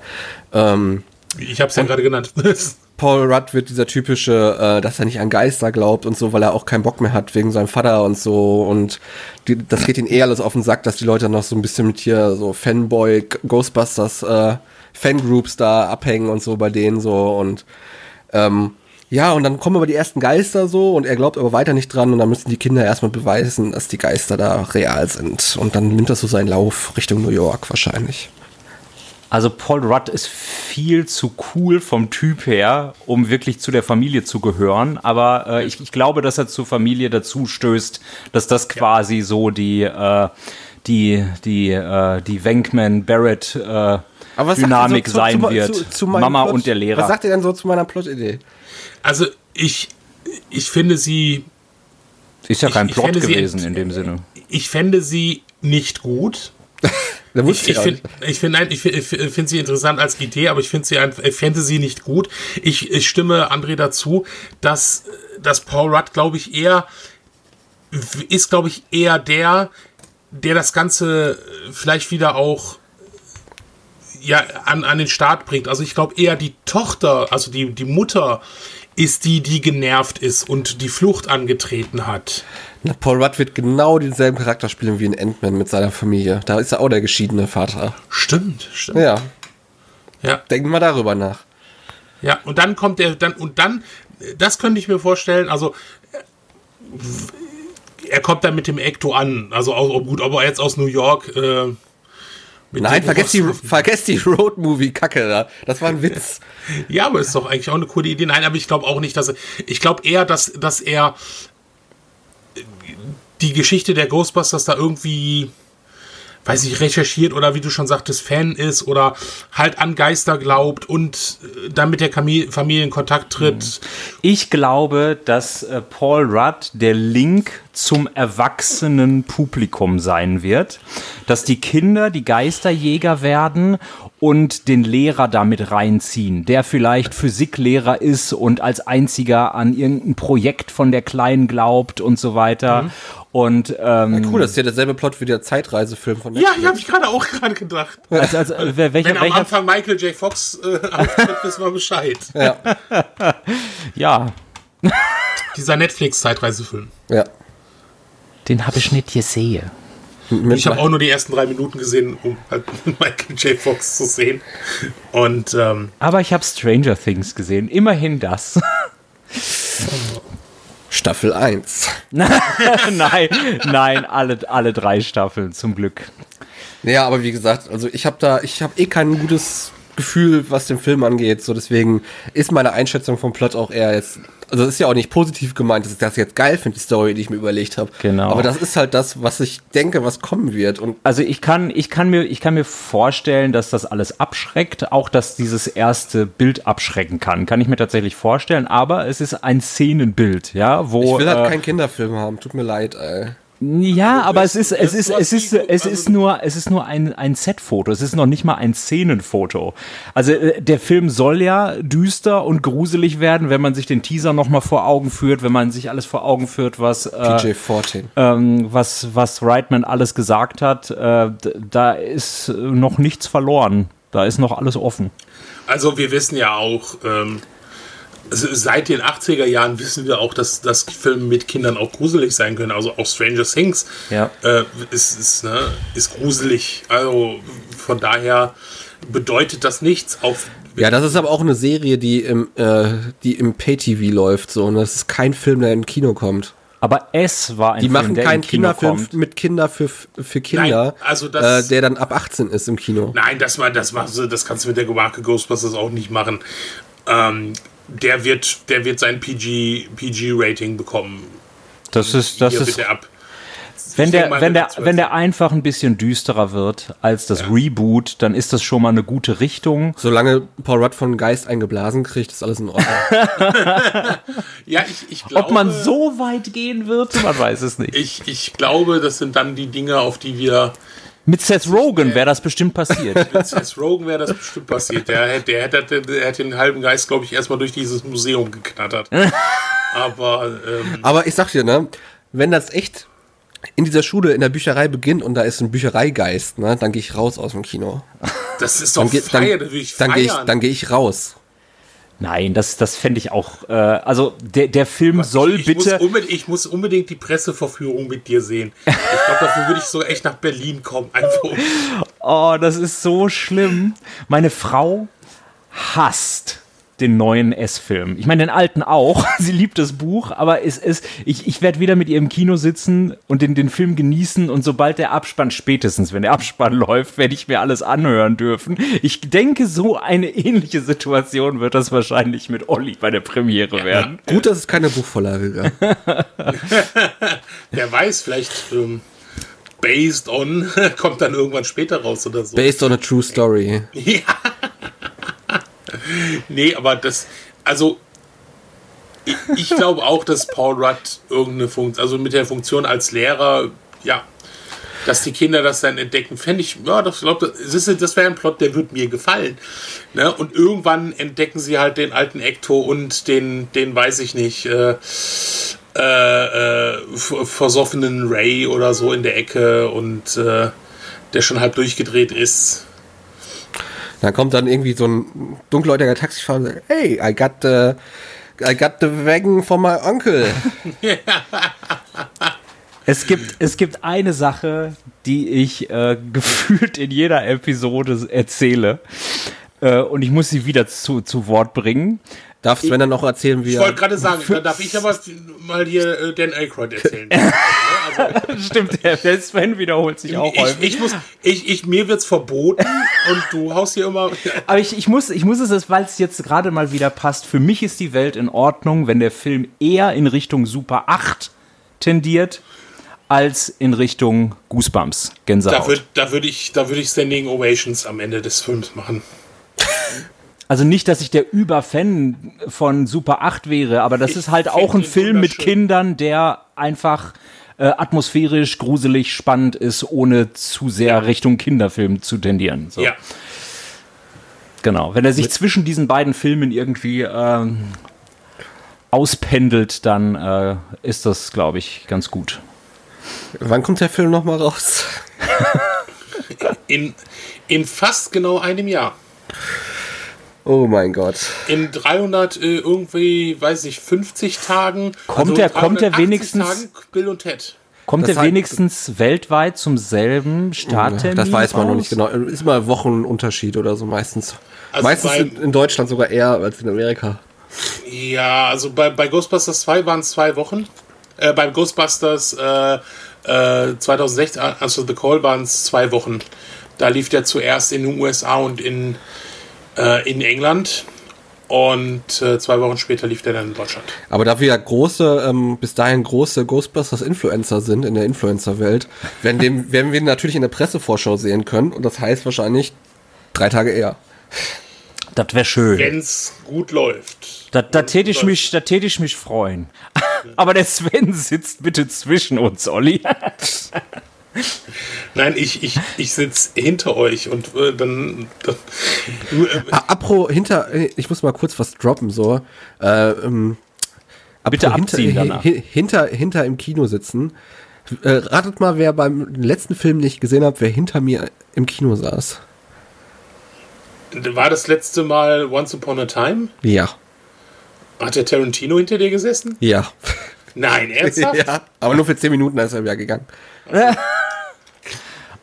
Ähm, Ich habe es ja gerade genannt. Paul Rudd wird dieser typische, äh, dass er nicht an Geister glaubt und so, weil er auch keinen Bock mehr hat wegen seinem Vater und so. Und die, das geht ihm eh alles auf den Sack, dass die Leute noch so ein bisschen mit hier so Fanboy, Ghostbusters, äh, Fangroups da abhängen und so bei denen so. Und ähm, ja, und dann kommen aber die ersten Geister so und er glaubt aber weiter nicht dran und dann müssen die Kinder erstmal beweisen, dass die Geister da real sind. Und dann nimmt das so seinen Lauf Richtung New York wahrscheinlich. Also Paul Rudd ist viel zu cool vom Typ her, um wirklich zu der Familie zu gehören. Aber äh, ich, ich glaube, dass er zur Familie dazu stößt, dass das quasi so die, äh, die, die, äh, die Wenkman Barrett Aber was sagt Dynamik ihr so sein zu- wird. zu- zu Mama Plot? und der Lehrer. Was sagt ihr denn so zu meiner Plot-Idee? Also ich, ich finde sie, ist ja kein ich Plot sie gewesen ent- in dem Sinne. ich fände sie nicht gut. Da Ich, wusste ich finde, ich finde, nein, ich finde ich finde sie interessant als Idee, aber ich finde sie, ein- ich fände sie nicht gut. Ich, ich stimme André dazu, dass, dass Paul Rudd, glaube ich, eher ist, glaube ich, eher der, der das Ganze vielleicht wieder auch ja, an, an den Start bringt. Also ich glaube eher die Tochter, also die, die Mutter ist die, die genervt ist und die Flucht angetreten hat. Na, Paul Rudd wird genau denselben Charakter spielen wie in Ant-Man mit seiner Familie. Da ist er auch der geschiedene Vater. Stimmt, stimmt. Ja, Ja. denken wir darüber nach. Ja, und dann kommt er, dann, und dann, das könnte ich mir vorstellen, also, er kommt dann mit dem Ecto an, also auch, gut, aber jetzt aus New York, äh, Nein, vergesst die, vergesst die Road-Movie-Kacke da. Das war ein Witz. Ja, aber ist doch eigentlich auch eine coole Idee. Nein, aber ich glaube auch nicht, dass er, ich glaube eher, dass, dass er äh, die Geschichte der Ghostbusters da irgendwie weiß ich, recherchiert oder wie du schon sagtest, Fan ist oder halt an Geister glaubt und äh, dann mit der Familie in Kontakt tritt. Ich glaube, dass äh, Paul Rudd der Link zum erwachsenen Publikum sein wird, dass die Kinder die Geisterjäger werden und den Lehrer damit reinziehen, der vielleicht Physiklehrer ist und als einziger an irgendein Projekt von der Kleinen glaubt und so weiter. Mhm. Und ähm, ja, cool, das ist ja derselbe Plot wie der Zeitreisefilm von Netflix. Ja, ich habe ich gerade auch gerade gedacht. Also, also, äh, welcher, Wenn am welcher Anfang Michael J. Fox äh, auftritt, wissen wir Bescheid. Ja. ja. Dieser Netflix-Zeitreisefilm. Ja. Den habe ich nicht gesehen. Ich habe auch nur die ersten drei Minuten gesehen, um halt Michael J. Fox zu sehen. Und, ähm, Aber ich habe Stranger Things gesehen. Immerhin das. Staffel 1. nein, nein, alle, alle drei Staffeln, zum Glück. Ja, aber wie gesagt, also ich habe da, ich habe eh kein gutes Gefühl, was den Film angeht. So deswegen ist meine Einschätzung vom Plot auch eher jetzt also das ist ja auch nicht positiv gemeint, dass ich das jetzt geil finde, die Story, die ich mir überlegt habe. Genau. Aber das ist halt das, was ich denke, was kommen wird. Und also ich kann, ich kann mir, ich kann mir vorstellen, dass das alles abschreckt, auch dass dieses erste Bild abschrecken kann, kann ich mir tatsächlich vorstellen. Aber es ist ein Szenenbild, ja, wo ich will halt äh, keinen Kinderfilm haben. Tut mir leid, ey. Ja, aber es ist, es ist, es ist, es ist nur, es ist nur ein, ein Setfoto. Es ist noch nicht mal ein Szenenfoto. Also äh, der Film soll ja düster und gruselig werden, wenn man sich den Teaser noch mal vor Augen führt, wenn man sich alles vor Augen führt, was äh, PJ14. Ähm, was was Reitman alles gesagt hat. Äh, da ist noch nichts verloren. Da ist noch alles offen. Also wir wissen ja auch. Ähm seit den 80er Jahren wissen wir auch, dass, dass Filme mit Kindern auch gruselig sein können. Also auch Stranger Things ja. äh, ist, ist, ne, ist gruselig. Also von daher bedeutet das nichts. Auf ja, das ist aber auch eine Serie, die im, äh, die im Pay-TV läuft. So, und das ist kein Film, der in Kino kommt. Aber es war ein Die Film, machen keinen Kinderfilm kommt. mit Kinder für, für Kinder, Nein, also das, äh, der dann ab 18 ist im Kino. Nein, das, mal, das, du, das kannst du mit der Marke Ghostbusters auch nicht machen. Ähm, der wird, der wird sein PG, PG-Rating bekommen. Das ist, das ist. Wenn der, wenn, der, wenn der einfach ein bisschen düsterer wird als das ja. Reboot, dann ist das schon mal eine gute Richtung. Solange Paul Rudd von Geist eingeblasen kriegt, ist alles in Ordnung. ja, ich, ich glaube. Ob man so weit gehen wird, man weiß es nicht. Ich, ich glaube, das sind dann die Dinge, auf die wir mit Seth Rogen wäre das bestimmt passiert. Mit Seth Rogen wäre das bestimmt passiert. Der, der, hätte, der hätte den halben Geist, glaube ich, erstmal durch dieses Museum geknattert. Aber, ähm, Aber ich sag dir, ne, wenn das echt in dieser Schule in der Bücherei beginnt und da ist ein Büchereigeist, ne, dann gehe ich raus aus dem Kino. Das ist doch dann, feier, dann, dann gehe ich, dann geh ich raus. Nein, das, das fände ich auch. Äh, also der, der Film ich, soll ich bitte. Muss ich muss unbedingt die Presseverführung mit dir sehen. Ich glaube, dafür würde ich so echt nach Berlin kommen. Einfach. Oh, das ist so schlimm. Meine Frau hasst den neuen S-Film. Ich meine, den alten auch. Sie liebt das Buch, aber es ist, ich, ich werde wieder mit ihr im Kino sitzen und den, den Film genießen und sobald der Abspann, spätestens wenn der Abspann läuft, werde ich mir alles anhören dürfen. Ich denke, so eine ähnliche Situation wird das wahrscheinlich mit Olli bei der Premiere werden. Ja, gut, dass es keine Buchvorlage gab. Wer weiß, vielleicht ähm, based on kommt dann irgendwann später raus oder so. Based on a true story. Ja nee, aber das, also ich, ich glaube auch, dass Paul Rudd irgendeine Funktion, also mit der Funktion als Lehrer, ja, dass die Kinder das dann entdecken, fände ich, ja, das glaube das, wäre ein Plot, der würde mir gefallen. Ne? Und irgendwann entdecken sie halt den alten Ecto und den, den weiß ich nicht, äh, äh, äh, versoffenen Ray oder so in der Ecke und äh, der schon halb durchgedreht ist. Dann kommt dann irgendwie so ein dunkelhäutiger Taxifahrer und sagt, hey, I got the, I got the wagon for my uncle. Es gibt, es gibt eine Sache, die ich äh, gefühlt in jeder Episode erzähle. Äh, und ich muss sie wieder zu, zu Wort bringen. Darf Sven dann noch erzählen, wie Ich wollte gerade sagen, da darf ich aber mal hier äh, Dan Aykroyd erzählen. also, Stimmt, der, Sven wiederholt sich auch ich, häufig. Ich muss, ich, ich, mir wird's verboten und du haust hier immer. aber ich, ich, muss, ich muss es, weil es jetzt gerade mal wieder passt. Für mich ist die Welt in Ordnung, wenn der Film eher in Richtung Super 8 tendiert als in Richtung Goosebumps. Gänsehaut. Da würde da würd ich, da würd ich Standing Ovations am Ende des Films machen. Also nicht, dass ich der Überfan von Super 8 wäre, aber das Ich ist halt auch ein Film mit. Kindern, der einfach äh, atmosphärisch, gruselig, spannend ist, ohne zu sehr Richtung Kinderfilm zu tendieren. So. Ja. Genau. Wenn er sich zwischen diesen beiden Filmen irgendwie ähm, auspendelt, dann äh, ist das, glaube ich, ganz gut. Wann kommt der Film nochmal raus? In, in fast genau einem Jahr. Oh mein Gott. In 300 äh, irgendwie, weiß ich, 50 Tagen. Kommt der- kommt der 380 wenigstens- Tagen Bill und Ted. Kommt Das er heißt- wenigstens weltweit zum selben Starttermin? Das weiß man noch nicht raus? genau. Ist mal Wochenunterschied oder so meistens. Also meistens beim- in, in Deutschland sogar eher als in Amerika. Ja, also bei, bei Ghostbusters 2 waren es zwei Wochen. Äh, beim Ghostbusters äh, äh, 2016, also The Call, waren es zwei Wochen. Da lief der zuerst in den USA und in, äh, in England. Und äh, zwei Wochen später lief der dann in Deutschland. Aber da wir ja große, ähm, bis dahin große Ghostbusters-Influencer sind in der Influencer-Welt, werden, dem, werden wir ihn natürlich in der Pressevorschau sehen können. Und das heißt wahrscheinlich drei Tage eher. Das wäre schön. Wenn es gut läuft. Da, da täte ich mich, da täte ich mich freuen. Aber der Sven sitzt bitte zwischen uns, Olli. Nein, ich, ich, ich sitze hinter euch und äh, dann. dann äh, apro hinter, äh, ich muss mal kurz was droppen, so. Äh, ähm, Bitte hinter, abziehen danach. hi- hinter, hinter im Kino sitzen. Äh, ratet mal, wer beim letzten Film nicht gesehen hat, wer hinter mir im Kino saß. war das letzte Mal Once Upon a Time? Ja. Hat der Tarantino hinter dir gesessen? Ja. Nein, ernsthaft? ja. Aber nur für 10 Minuten ist er wieder gegangen.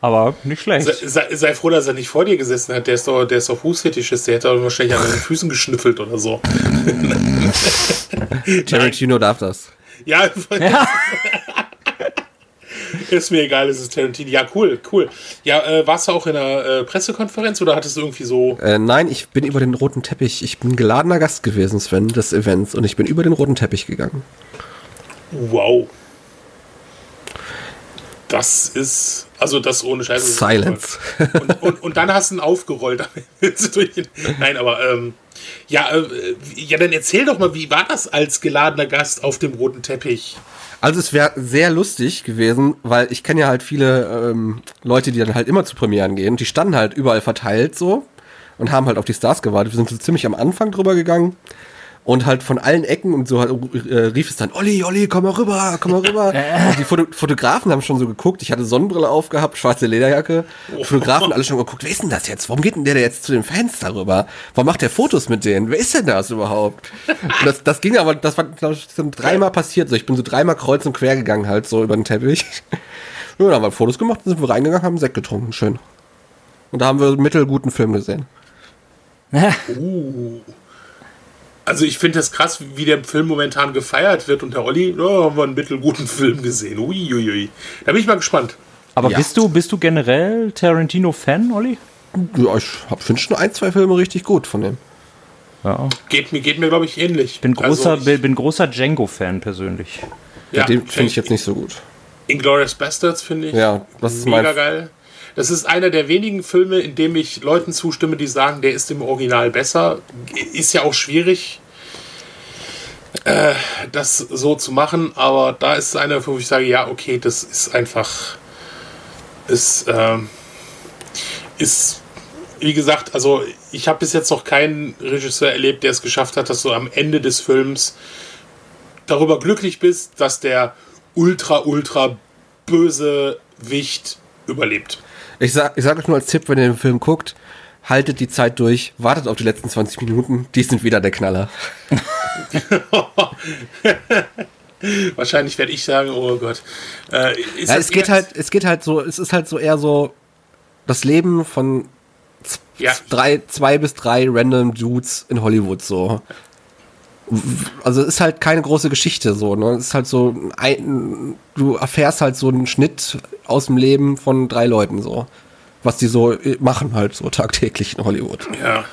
Aber nicht schlecht. Sei, sei, sei froh, dass er nicht vor dir gesessen hat. Der ist doch, der ist doch Fußfetischist. Der hätte doch wahrscheinlich an den Füßen geschnüffelt oder so. Tarantino darf das. Ja, ist mir egal, es ist Tarantino. Ja, cool, cool. Ja, äh, warst du auch in einer äh, Pressekonferenz oder hattest du irgendwie so. Äh, nein, ich bin über den roten Teppich. Ich bin geladener Gast gewesen, Sven, des Events. Und ich bin über den roten Teppich gegangen. Wow. Das ist. Also, das ohne Scheiße. Silence. Und, und, und dann hast du ihn aufgerollt. Nein, aber. Ähm, ja, äh, ja, dann erzähl doch mal, wie war das als geladener Gast auf dem roten Teppich? Also es wäre sehr lustig gewesen, weil ich kenne ja halt viele ähm, Leute, die dann halt immer zu Premieren gehen. Die standen halt überall verteilt so und haben halt auf die Stars gewartet. Wir sind so ziemlich am Anfang drüber gegangen und halt von allen Ecken und so halt, äh, rief es dann, Olli, Olli, komm mal rüber, komm mal rüber. und die Foto Fotografen haben schon so geguckt. Ich hatte Sonnenbrille aufgehabt, schwarze Lederjacke. Fotografen alle schon geguckt, wer ist denn das jetzt? Warum geht denn der jetzt zu den Fans darüber? Warum macht der Fotos mit denen? Wer ist denn das überhaupt? Und das, das ging aber, das war, glaube ich, so dreimal passiert. So, ich bin so dreimal kreuz und quer gegangen halt so über den Teppich. Ja, dann haben wir Fotos gemacht, dann sind wir reingegangen, haben Sekt getrunken, schön. Und da haben wir einen mittelguten Film gesehen. Also, ich finde das krass, wie der Film momentan gefeiert wird. Und der Olli, ja, haben wir einen mittelguten Film gesehen. Uiuiui. Da bin ich mal gespannt. Aber Ja. bist du, bist du generell Tarantino-Fan, Olli? Ja, ich finde schon ein, zwei Filme richtig gut von dem. Ja. Geht mir, geht mir glaube ich, ähnlich. Bin großer, Also, ich- bin großer Django-Fan persönlich. ja, den finde ich jetzt nicht so gut. Inglourious Bastards finde ich Ja, das ist mega mein- geil. Das ist einer der wenigen Filme, in dem ich Leuten zustimme, die sagen, der ist im Original besser. Ist ja auch schwierig, äh, das so zu machen, aber da ist einer, wo ich sage, ja, okay, das ist einfach, ist, ähm, ist, wie gesagt, also ich habe bis jetzt noch keinen Regisseur erlebt, der es geschafft hat, dass du am Ende des Films darüber glücklich bist, dass der ultra, ultra böse Wicht überlebt. Ich sag, ich sag euch nur als Tipp, wenn ihr den Film guckt, haltet die Zeit durch, wartet auf die letzten 20 Minuten, die sind wieder der Knaller. Wahrscheinlich werde ich sagen, oh Gott. Äh, Ja, es geht halt, es geht halt so, es ist halt so eher so das Leben von Ja. drei, zwei bis drei random Dudes in Hollywood so. Also es ist halt keine große Geschichte so, ne? Es ist halt so ein, du erfährst halt so einen Schnitt aus dem Leben von drei Leuten so. Was die so äh, machen halt so tagtäglich in Hollywood. Ja.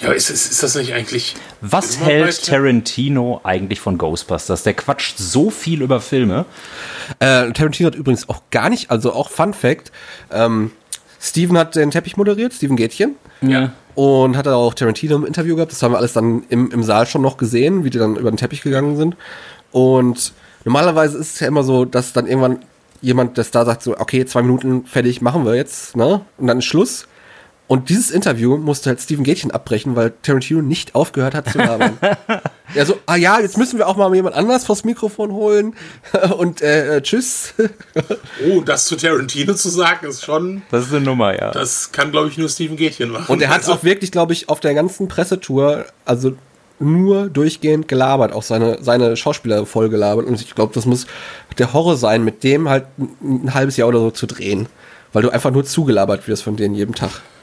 Ja, ist, ist, ist das nicht eigentlich. Was hält Tarantino eigentlich von Ghostbusters? Der quatscht so viel über Filme. Äh, Tarantino hat übrigens auch gar nicht, also auch Fun Fact, ähm, Steven hat den Teppich moderiert, Steven Gätchen. Ja. Und hat auch Tarantino im Interview gehabt. Das haben wir alles dann im, im Saal schon noch gesehen, wie die dann über den Teppich gegangen sind. Und normalerweise ist es ja immer so, dass dann irgendwann jemand, das da sagt, so, okay, zwei Minuten fertig, machen wir jetzt, ne? Und dann ist Schluss. Und dieses Interview musste halt Steven Gätchen abbrechen, weil Tarantino nicht aufgehört hat zu labern. ja, so, ah ja, jetzt müssen wir auch mal jemand anders vors Mikrofon holen. Und äh, äh tschüss. oh, das zu Tarantino zu sagen, ist schon. Das ist eine Nummer, ja. Das kann, glaube ich, nur Steven Gätchen machen. Und er hat also, auch wirklich, glaube ich, auf der ganzen Pressetour, also nur durchgehend gelabert, auch seine, seine Schauspieler voll gelabert. Und ich glaube, das muss der Horror sein, mit dem halt ein, ein halbes Jahr oder so zu drehen weil du einfach nur zugelabert wirst von denen jeden Tag.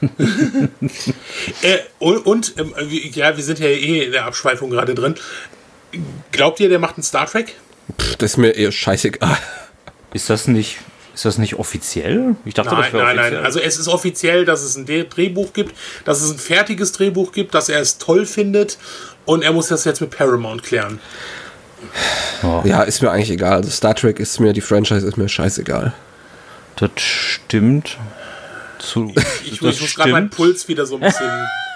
äh, und, und ähm, ja, wir sind ja eh in der Abschweifung gerade drin. Glaubt ihr, der macht einen Star Trek? Pff, das ist mir eher scheißegal. Ist das nicht, ist das nicht offiziell? Ich dachte, nein, das wäre nein, offiziell. Nein, also es ist offiziell, dass es ein Drehbuch gibt, dass es ein fertiges Drehbuch gibt, dass er es toll findet und er muss das jetzt mit Paramount klären. Oh. Ja, ist mir eigentlich egal. Also Star Trek ist mir, die Franchise ist mir scheißegal. Das stimmt. Zu, ich, das ich muss gerade meinen Puls wieder so ein bisschen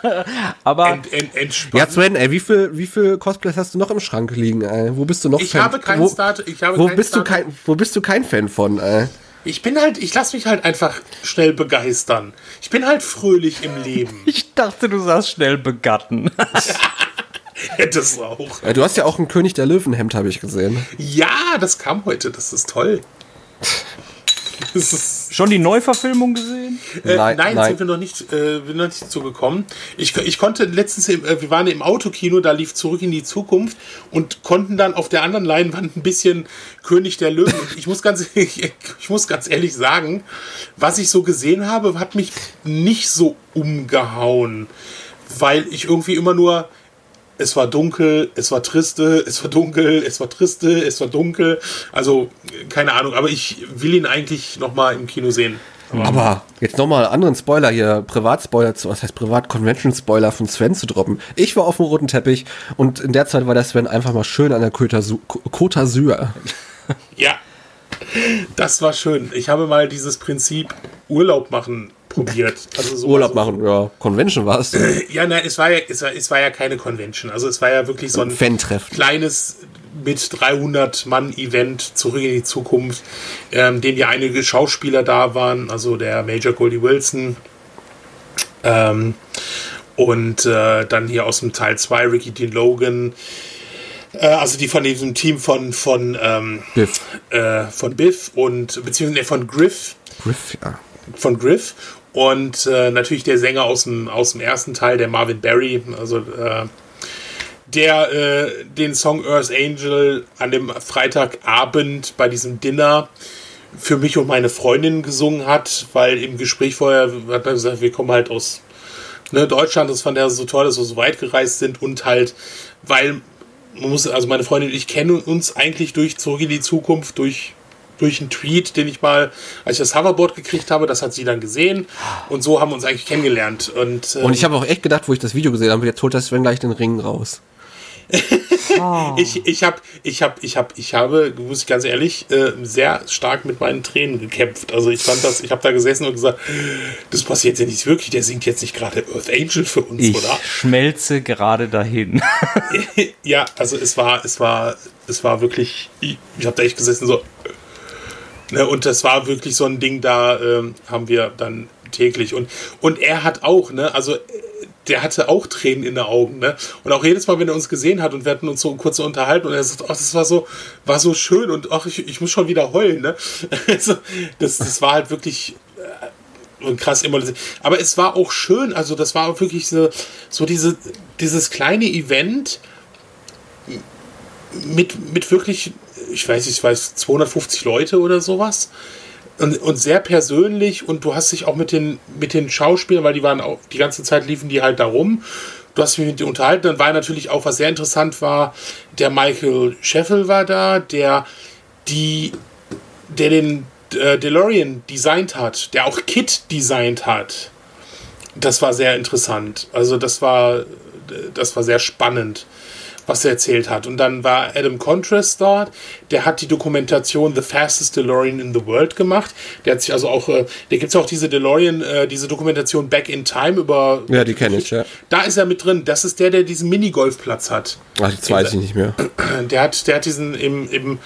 aber ent, ent, entspannen. Ja, Sven, ey, wie viel, wie viel Cosplays hast du noch im Schrank liegen? Ey? Wo bist du noch ich Fan? Habe keinen wo, Start, ich habe wo bist Start du kein, Wo bist du kein Fan von? Ey? Ich bin halt, ich lasse mich halt einfach schnell begeistern. Ich bin halt fröhlich im Leben. ich dachte, du sagst schnell begatten. Hättest du auch. Ja, du hast ja auch ein König der Löwenhemd, habe ich gesehen. Ja, das kam heute. Das ist toll. Schon die Neuverfilmung gesehen? Äh, nein, nein, nein, sind wir noch nicht, äh, wir noch nicht zugekommen. Ich, ich konnte letztens, äh, wir waren im Autokino, da lief Zurück in die Zukunft und konnten dann auf der anderen Leinwand ein bisschen König der Löwen. ich muss ganz, ich, ich muss ganz ehrlich sagen, was ich so gesehen habe, hat mich nicht so umgehauen, weil ich irgendwie immer nur es war dunkel, es war triste, es war dunkel, es war triste, es war dunkel. Also, keine Ahnung, aber ich will ihn eigentlich nochmal im Kino sehen. Aber, aber jetzt nochmal einen anderen Spoiler hier, Privatspoiler, was heißt Privat-Convention-Spoiler von Sven zu droppen. Ich war auf dem roten Teppich und in der Zeit war der Sven einfach mal schön an der Côte d'Azur. Ja, das war schön. Ich habe mal dieses Prinzip Urlaub machen probiert. Also Urlaub machen, ja. Convention war es. ja, nein, es war ja, es war, es war ja keine Convention. Also es war ja wirklich so ein Fan-Treffen. kleines mit 300 Mann Event zurück in die Zukunft, ähm, dem ja einige Schauspieler da waren, also der Major Goldie Wilson ähm, und äh, dann hier aus dem Teil 2 Ricky Dean Logan, äh, also die von diesem Team von von ähm, Biff. Äh, von Biff und beziehungsweise von Griff. Griff, ja. Von Griff und äh, natürlich der Sänger aus dem, aus dem ersten Teil, der Marvin Barry, also äh, der äh, den Song Earth Angel an dem Freitagabend bei diesem Dinner für mich und meine Freundin gesungen hat, weil im Gespräch vorher hat er gesagt, wir kommen halt aus ne, Deutschland, das fand er so toll, dass wir so weit gereist sind und halt, weil man muss, also meine Freundin und ich kennen uns eigentlich durch Zurück in die Zukunft, durch durch einen Tweet, den ich mal, als ich das Hoverboard gekriegt habe, das hat sie dann gesehen. Und so haben wir uns eigentlich kennengelernt. Und, ähm, und ich habe auch echt gedacht, wo ich das Video gesehen habe, jetzt holt das Sven gleich den Ring raus. oh. ich, ich, hab, ich, hab, ich, hab, ich habe, muss ich ganz ehrlich, äh, sehr stark mit meinen Tränen gekämpft. Also ich fand das, ich habe da gesessen und gesagt, das passiert ja nicht wirklich, der singt jetzt nicht gerade Earth Angel für uns, ich oder? Ich schmelze gerade dahin. ja, also es war, es war, es war wirklich, ich, ich habe da echt gesessen so, Ne, und das war wirklich so ein Ding, da ähm, haben wir dann täglich. Und, und er hat auch, ne, also der hatte auch Tränen in den Augen, ne? Und auch jedes Mal, wenn er uns gesehen hat und wir hatten uns so kurz unterhalten und er sagt, ach, das war so, war so schön und ach, ich, ich muss schon wieder heulen, ne? Also, das, das war halt wirklich äh, krass immer. Aber es war auch schön, also das war wirklich so, so diese, dieses kleine Event mit, mit wirklich ich weiß nicht, ich weiß, 250 Leute oder sowas. Und, und, sehr persönlich und du hast dich auch mit den, mit den Schauspielern, weil die waren auch, die ganze Zeit liefen die halt da rum. Du hast mich mit denen unterhalten. Dann war natürlich auch, was sehr interessant war, der Michael Scheffel war da, der die, der den äh, DeLorean designt hat, der auch Kit designt hat. das war sehr interessant. Also das war, das war sehr spannend was er erzählt hat. Und dann war Adam Contrast dort, der hat die Dokumentation The Fastest DeLorean in the World gemacht. Der hat sich also auch, äh, da gibt es auch diese DeLorean, äh, diese Dokumentation Back in Time über. Ja, die kenne ich, ja. Da ist er mit drin. Das ist der, der diesen Minigolfplatz hat. Ach, das weiß ich nicht mehr. Der hat, der hat diesen im, im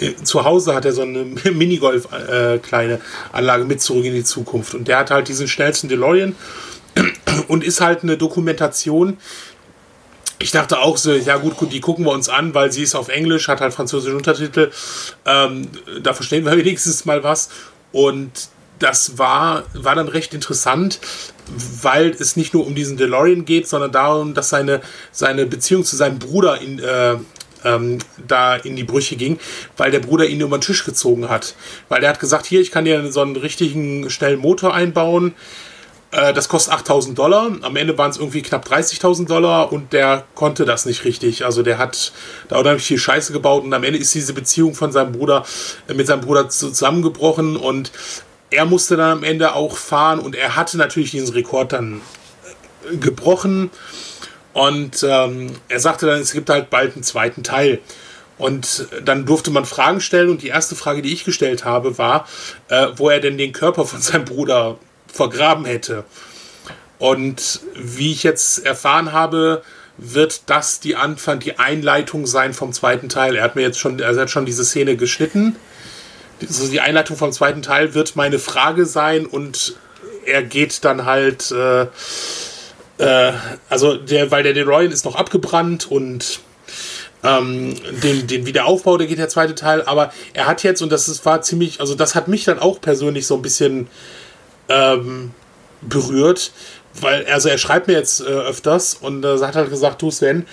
äh, zu Hause hat er so eine Minigolf äh, kleine Anlage mit zurück in die Zukunft. Und der hat halt diesen schnellsten DeLorean und ist halt eine Dokumentation, ich dachte auch so, ja gut, gut, die gucken wir uns an, weil sie ist auf Englisch, hat halt französische Untertitel. Ähm, da verstehen wir wenigstens mal was. Und das war, war dann recht interessant, weil es nicht nur um diesen DeLorean geht, sondern darum, dass seine, seine Beziehung zu seinem Bruder in, äh, ähm, da in die Brüche ging, weil der Bruder ihn über den Tisch gezogen hat. Weil der hat gesagt, hier, ich kann dir so einen richtigen schnellen Motor einbauen. Äh, das kostet 8000 Dollar. Am Ende waren es irgendwie knapp 30.000 Dollar und der konnte das nicht richtig. Also der hat da unheimlich viel Scheiße gebaut und am Ende ist diese Beziehung von seinem Bruder äh, mit seinem Bruder zusammengebrochen und er musste dann am Ende auch fahren und er hatte natürlich diesen Rekord dann äh, gebrochen. Und ähm, er sagte dann, es gibt halt bald einen zweiten Teil. Und dann durfte man Fragen stellen und die erste Frage, die ich gestellt habe, war, äh, wo er denn den Körper von seinem Bruder vergraben hätte. Und wie ich jetzt erfahren habe, wird das die Anfang, die Einleitung sein vom zweiten Teil. Er hat mir jetzt schon, er hat schon diese Szene geschnitten. Also die Einleitung vom zweiten Teil wird meine Frage sein und er geht dann halt, äh, äh, also der, weil der DeRoyan ist noch abgebrannt und ähm, den, den Wiederaufbau, der geht der zweite Teil, aber er hat jetzt, und das ist, war ziemlich, also das hat mich dann auch persönlich so ein bisschen ähm, berührt, weil, also er schreibt mir jetzt äh, öfters und äh, hat halt gesagt, du Sven,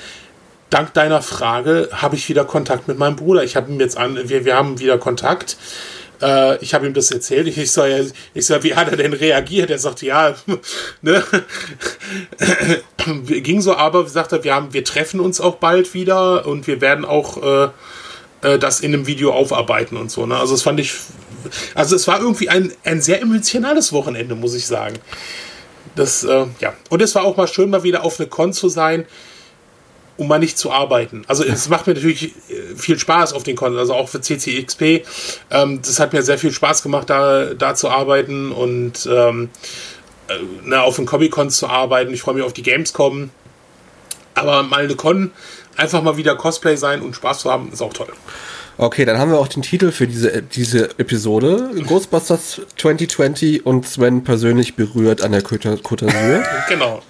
dank deiner Frage habe ich wieder Kontakt mit meinem Bruder. Ich habe ihm jetzt an, wir, wir haben wieder Kontakt. Äh, ich habe ihm das erzählt. Ich, ich sage, ich sag, wie hat er denn reagiert? Er sagt, ja, ne? ging so, aber sagt er, wir haben, wir treffen uns auch bald wieder und wir werden auch äh, äh das in einem Video aufarbeiten und so. Ne? Also das fand ich also es war irgendwie ein, ein sehr emotionales Wochenende, muss ich sagen. Das, äh, ja. Und es war auch mal schön, mal wieder auf eine Con zu sein, um mal nicht zu arbeiten. Also es macht mir natürlich äh, viel Spaß auf den Con, also auch für CCXP. Ähm, das hat mir sehr viel Spaß gemacht, da, da zu arbeiten und ähm, äh, na, auf den Comic-Cons zu arbeiten. Ich freue mich auf die Gamescom. Aber mal eine Con, einfach mal wieder Cosplay sein und Spaß zu haben, ist auch toll. Okay, dann haben wir auch den Titel für diese, diese Episode. Ghostbusters 2020 und Sven persönlich berührt an der Côte d'Azur. genau.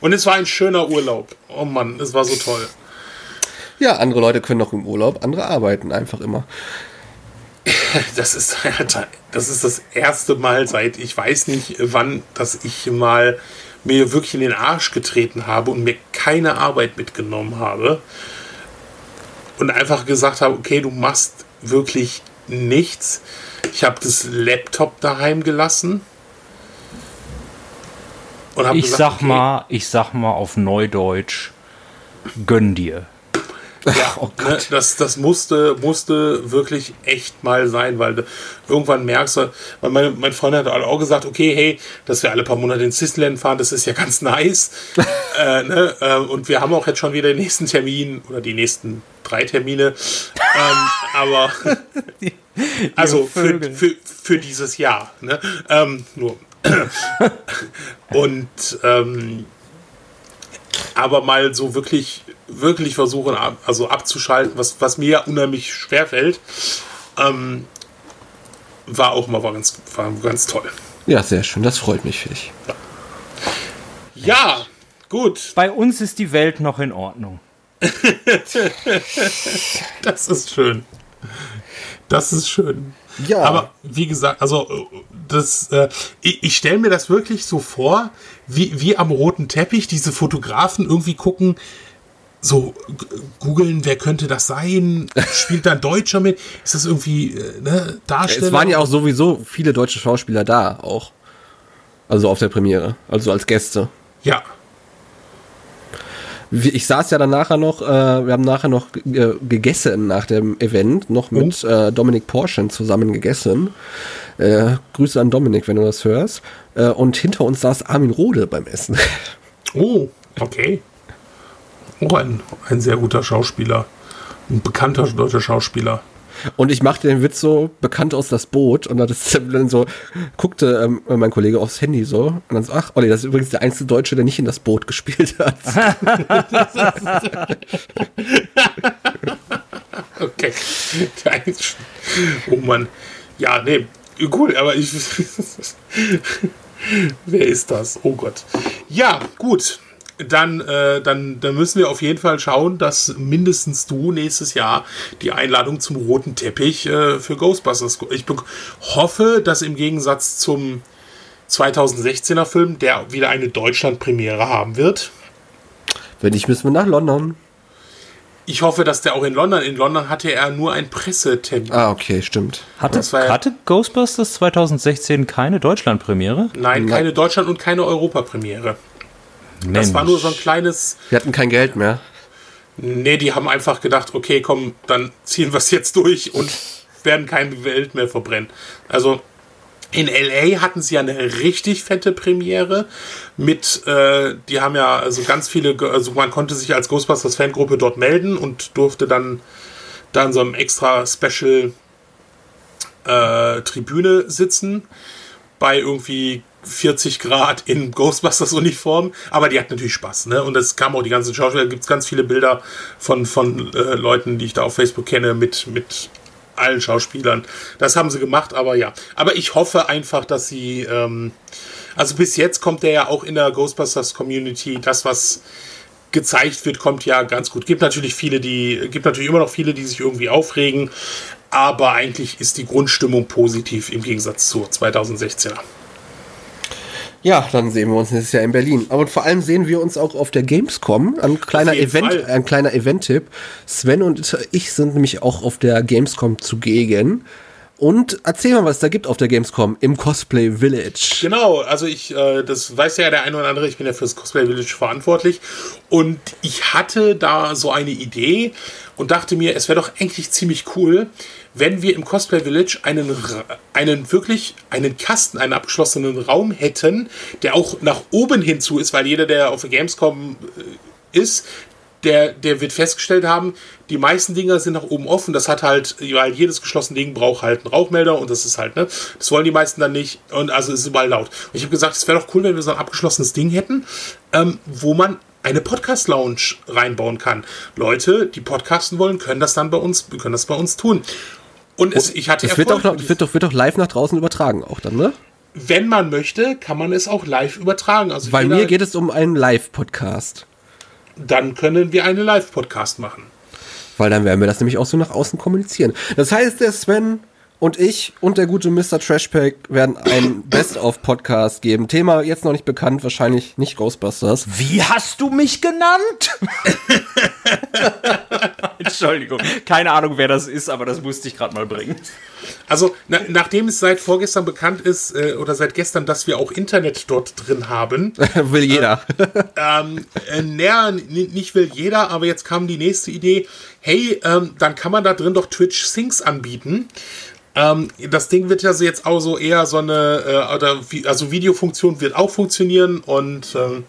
Und es war ein schöner Urlaub. Oh Mann, es war so toll. Ja, andere Leute können noch im Urlaub, andere arbeiten einfach immer. Das ist, das ist das erste Mal seit, ich weiß nicht wann, dass ich mal mir wirklich in den Arsch getreten habe und mir keine Arbeit mitgenommen habe und einfach gesagt habe, okay, du machst wirklich nichts. Ich habe das Laptop daheim gelassen. Ich gesagt, sag okay, mal, ich sag mal auf Neudeutsch, gönn dir. Ja, oh ne, das, das musste, musste wirklich echt mal sein, weil du irgendwann merkst du, weil mein, mein Freund hat auch gesagt, okay, hey, dass wir alle paar Monate in Sisland fahren, das ist ja ganz nice. äh, ne? äh, und wir haben auch jetzt schon wieder den nächsten Termin oder die nächsten drei Termine. ähm, aber die, die also für, für, für dieses Jahr. Ne? Ähm, nur. und ähm, aber mal so wirklich, wirklich versuchen, also abzuschalten, was, was mir unheimlich schwer fällt, ähm, war auch mal war ganz, war ganz toll. Ja, sehr schön, das freut mich für dich. Ja. ja, gut. Bei uns ist die Welt noch in Ordnung. das ist schön. Das ist schön. Ja. Aber wie gesagt, also das, äh, ich, ich stelle mir das wirklich so vor, wie, wie am roten Teppich diese Fotografen irgendwie gucken, so googeln, wer könnte das sein? Spielt da ein Deutscher mit? Ist das irgendwie äh, ne, Darsteller? Es waren ja auch sowieso viele deutsche Schauspieler da, auch. Also auf der Premiere, also als Gäste. Ja. Ich saß ja dann nachher noch, äh, wir haben nachher noch äh, gegessen nach dem Event, noch mit oh. äh, Dominik Porschen zusammen gegessen. Äh, Grüße an Dominik, wenn du das hörst. Und hinter uns saß Armin Rode beim Essen. Oh, okay. Auch oh, ein, ein sehr guter Schauspieler. Ein bekannter deutscher Schauspieler. Und ich machte den Witz so bekannt aus das Boot und dann so guckte ähm, mein Kollege aufs Handy so und dann so, ach Olli, das ist übrigens der einzige Deutsche, der nicht in das Boot gespielt hat. okay. Oh Mann. Ja, nee, cool, aber ich. Wer ist das? Oh Gott. Ja, gut dann, äh, dann, dann müssen wir auf jeden Fall schauen, dass mindestens du nächstes Jahr die Einladung zum roten Teppich äh, für Ghostbusters. Ich hoffe, dass im Gegensatz zum 2016er Film, der wieder eine Deutschland-Premiere haben wird. Wenn nicht, müssen wir nach London. Ich hoffe, dass der auch in London. In London hatte er nur ein Pressetermin. Ah, okay, stimmt. Hatte, ja hatte Ghostbusters 2016 keine Deutschland-Premiere? Nein, keine Deutschland- und keine Europapremiere. Das war nur so ein kleines. Wir hatten kein Geld mehr. Nee, die haben einfach gedacht, okay, komm, dann ziehen wir es jetzt durch und werden kein Geld mehr verbrennen. Also in LA hatten sie ja eine richtig fette Premiere mit, äh, die haben ja also ganz viele, also man konnte sich als Ghostbusters Fangruppe dort melden und durfte dann dann so einem extra Special äh, Tribüne sitzen bei irgendwie 40 Grad in Ghostbusters-Uniform, aber die hat natürlich Spaß, ne? Und es kam auch die ganzen Schauspieler, gibt es ganz viele Bilder von, von äh, Leuten, die ich da auf Facebook kenne, mit, mit allen Schauspielern. Das haben sie gemacht, aber ja. Aber ich hoffe einfach, dass sie, ähm, also bis jetzt kommt der ja auch in der Ghostbusters-Community, das, was gezeigt wird, kommt ja ganz gut. Gibt natürlich viele, die, gibt natürlich immer noch viele, die sich irgendwie aufregen, aber eigentlich ist die Grundstimmung positiv im Gegensatz zu 2016er. Ja, dann sehen wir uns nächstes Jahr in Berlin. Aber vor allem sehen wir uns auch auf der Gamescom. Ein kleiner Event, Fall. ein kleiner Event-Tipp. Sven und ich sind nämlich auch auf der Gamescom zugegen. Und erzähl mal, was es da gibt auf der Gamescom im Cosplay Village. Genau, also ich, äh, das weiß ja der eine oder andere, ich bin ja fürs Cosplay Village verantwortlich. Und ich hatte da so eine Idee und dachte mir, es wäre doch eigentlich ziemlich cool, wenn wir im Cosplay Village einen, einen wirklich einen Kasten, einen abgeschlossenen Raum hätten, der auch nach oben hinzu ist, weil jeder, der auf der Gamescom äh, ist, der, der wird festgestellt haben, die meisten Dinger sind nach oben offen. Das hat halt, weil jedes geschlossene Ding braucht halt einen Rauchmelder und das ist halt, ne? Das wollen die meisten dann nicht und also ist überall laut. Und ich habe gesagt, es wäre doch cool, wenn wir so ein abgeschlossenes Ding hätten, ähm, wo man eine Podcast-Lounge reinbauen kann. Leute, die podcasten wollen, können das dann bei uns, können das bei uns tun. Und es, ich hatte das wird, doch, wird, doch, wird doch live nach draußen übertragen auch dann, ne? Wenn man möchte, kann man es auch live übertragen. Also Bei mir geht es um einen Live-Podcast dann können wir einen Live-Podcast machen. Weil dann werden wir das nämlich auch so nach außen kommunizieren. Das heißt, der Sven und ich und der gute Mr. Trashpack werden einen Best-of-Podcast geben. Thema jetzt noch nicht bekannt, wahrscheinlich nicht Ghostbusters. Wie hast du mich genannt? Entschuldigung, keine Ahnung, wer das ist, aber das musste ich gerade mal bringen. Also, na, nachdem es seit vorgestern bekannt ist, äh, oder seit gestern, dass wir auch Internet dort drin haben. will jeder. Ähm, äh, näher, nicht will jeder, aber jetzt kam die nächste Idee. Hey, ähm, dann kann man da drin doch Twitch Syncs anbieten. Ähm, das Ding wird ja so jetzt auch so eher so eine, äh, oder, also Videofunktion wird auch funktionieren und ähm,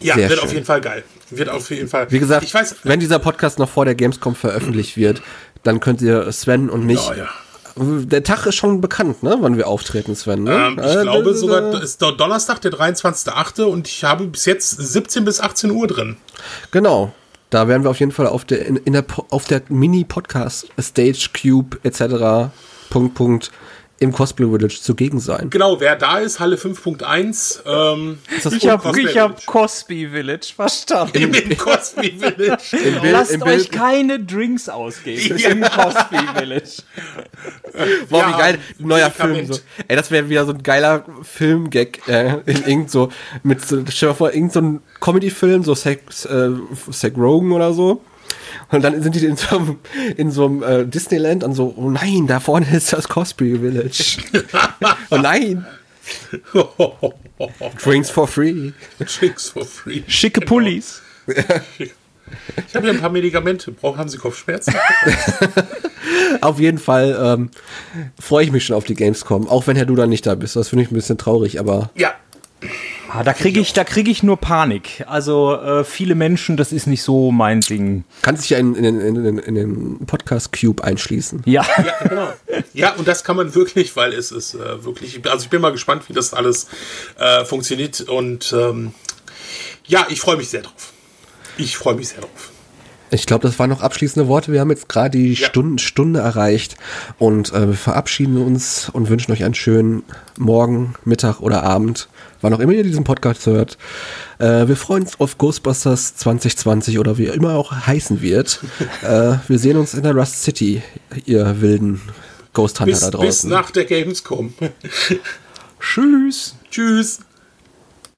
ja, Sehr wird schön. auf jeden Fall geil. Wird auf jeden Fall. Wie gesagt, ich weiß, wenn dieser Podcast noch vor der Gamescom veröffentlicht wird, dann könnt ihr Sven und mich. Ja, ja. Der Tag ist schon bekannt, ne? Wann wir auftreten, Sven. Ne? Ähm, ich äh, glaube sogar, ist Donnerstag, der 23.8. und ich habe bis jetzt 17 bis 18 Uhr drin. Genau. Da werden wir auf jeden Fall auf der, in, in der, auf der Mini-Podcast Stage Cube etc. Punkt, Punkt im Cosplay Village zugegen sein. Genau, wer da ist, Halle 5.1. Ähm, ich habe hab Cosby Village verstanden. Im, Im Cosby Village. Im Bild, Lasst im euch keine Drinks ausgeben. Ja. Im Cosby Village. Boah, ja, wie geil. Neuer Film. So. Ey, das wäre wieder so ein geiler Film-Gag. Äh, in irgend so, mit so, stell dir vor, irgend so ein Comedy-Film, so Zack äh, Rogan oder so und dann sind die in so einem, in so einem äh, Disneyland und so, oh nein, da vorne ist das Cosplay Village. oh nein. Drinks for free. Drinks for free. Schicke Pullis. Ich habe hier ein paar Medikamente. Brauchen haben Sie Kopfschmerzen? Auf jeden Fall ähm, freue ich mich schon auf die Gamescom, auch wenn Herr Duda nicht da bist. Das finde ich ein bisschen traurig, aber ja. Ah, da kriege ich, da krieg ich nur Panik. Also äh, viele Menschen, das ist nicht so mein Ding. kannst dich ja in, in, in, in, in den Podcast Cube einschließen. Ja, Ja, genau. Ja, und das kann man wirklich, weil es ist äh, wirklich. Also ich bin mal gespannt, wie das alles äh, funktioniert. Und ähm, ja, ich freue mich sehr drauf. Ich freue mich sehr drauf. Ich glaube, das waren noch abschließende Worte. Wir haben jetzt gerade die Ja. Stunden, Stunde erreicht und äh, wir verabschieden uns und wünschen euch einen schönen Morgen, Mittag oder Abend, wann auch immer ihr diesen Podcast hört. Äh, wir freuen uns auf Ghostbusters 2020 oder wie immer auch heißen wird. äh, wir sehen uns in der Rust City, ihr wilden Ghost Hunter Bis, da bis draußen. nach der Gamescom. tschüss. Tschüss.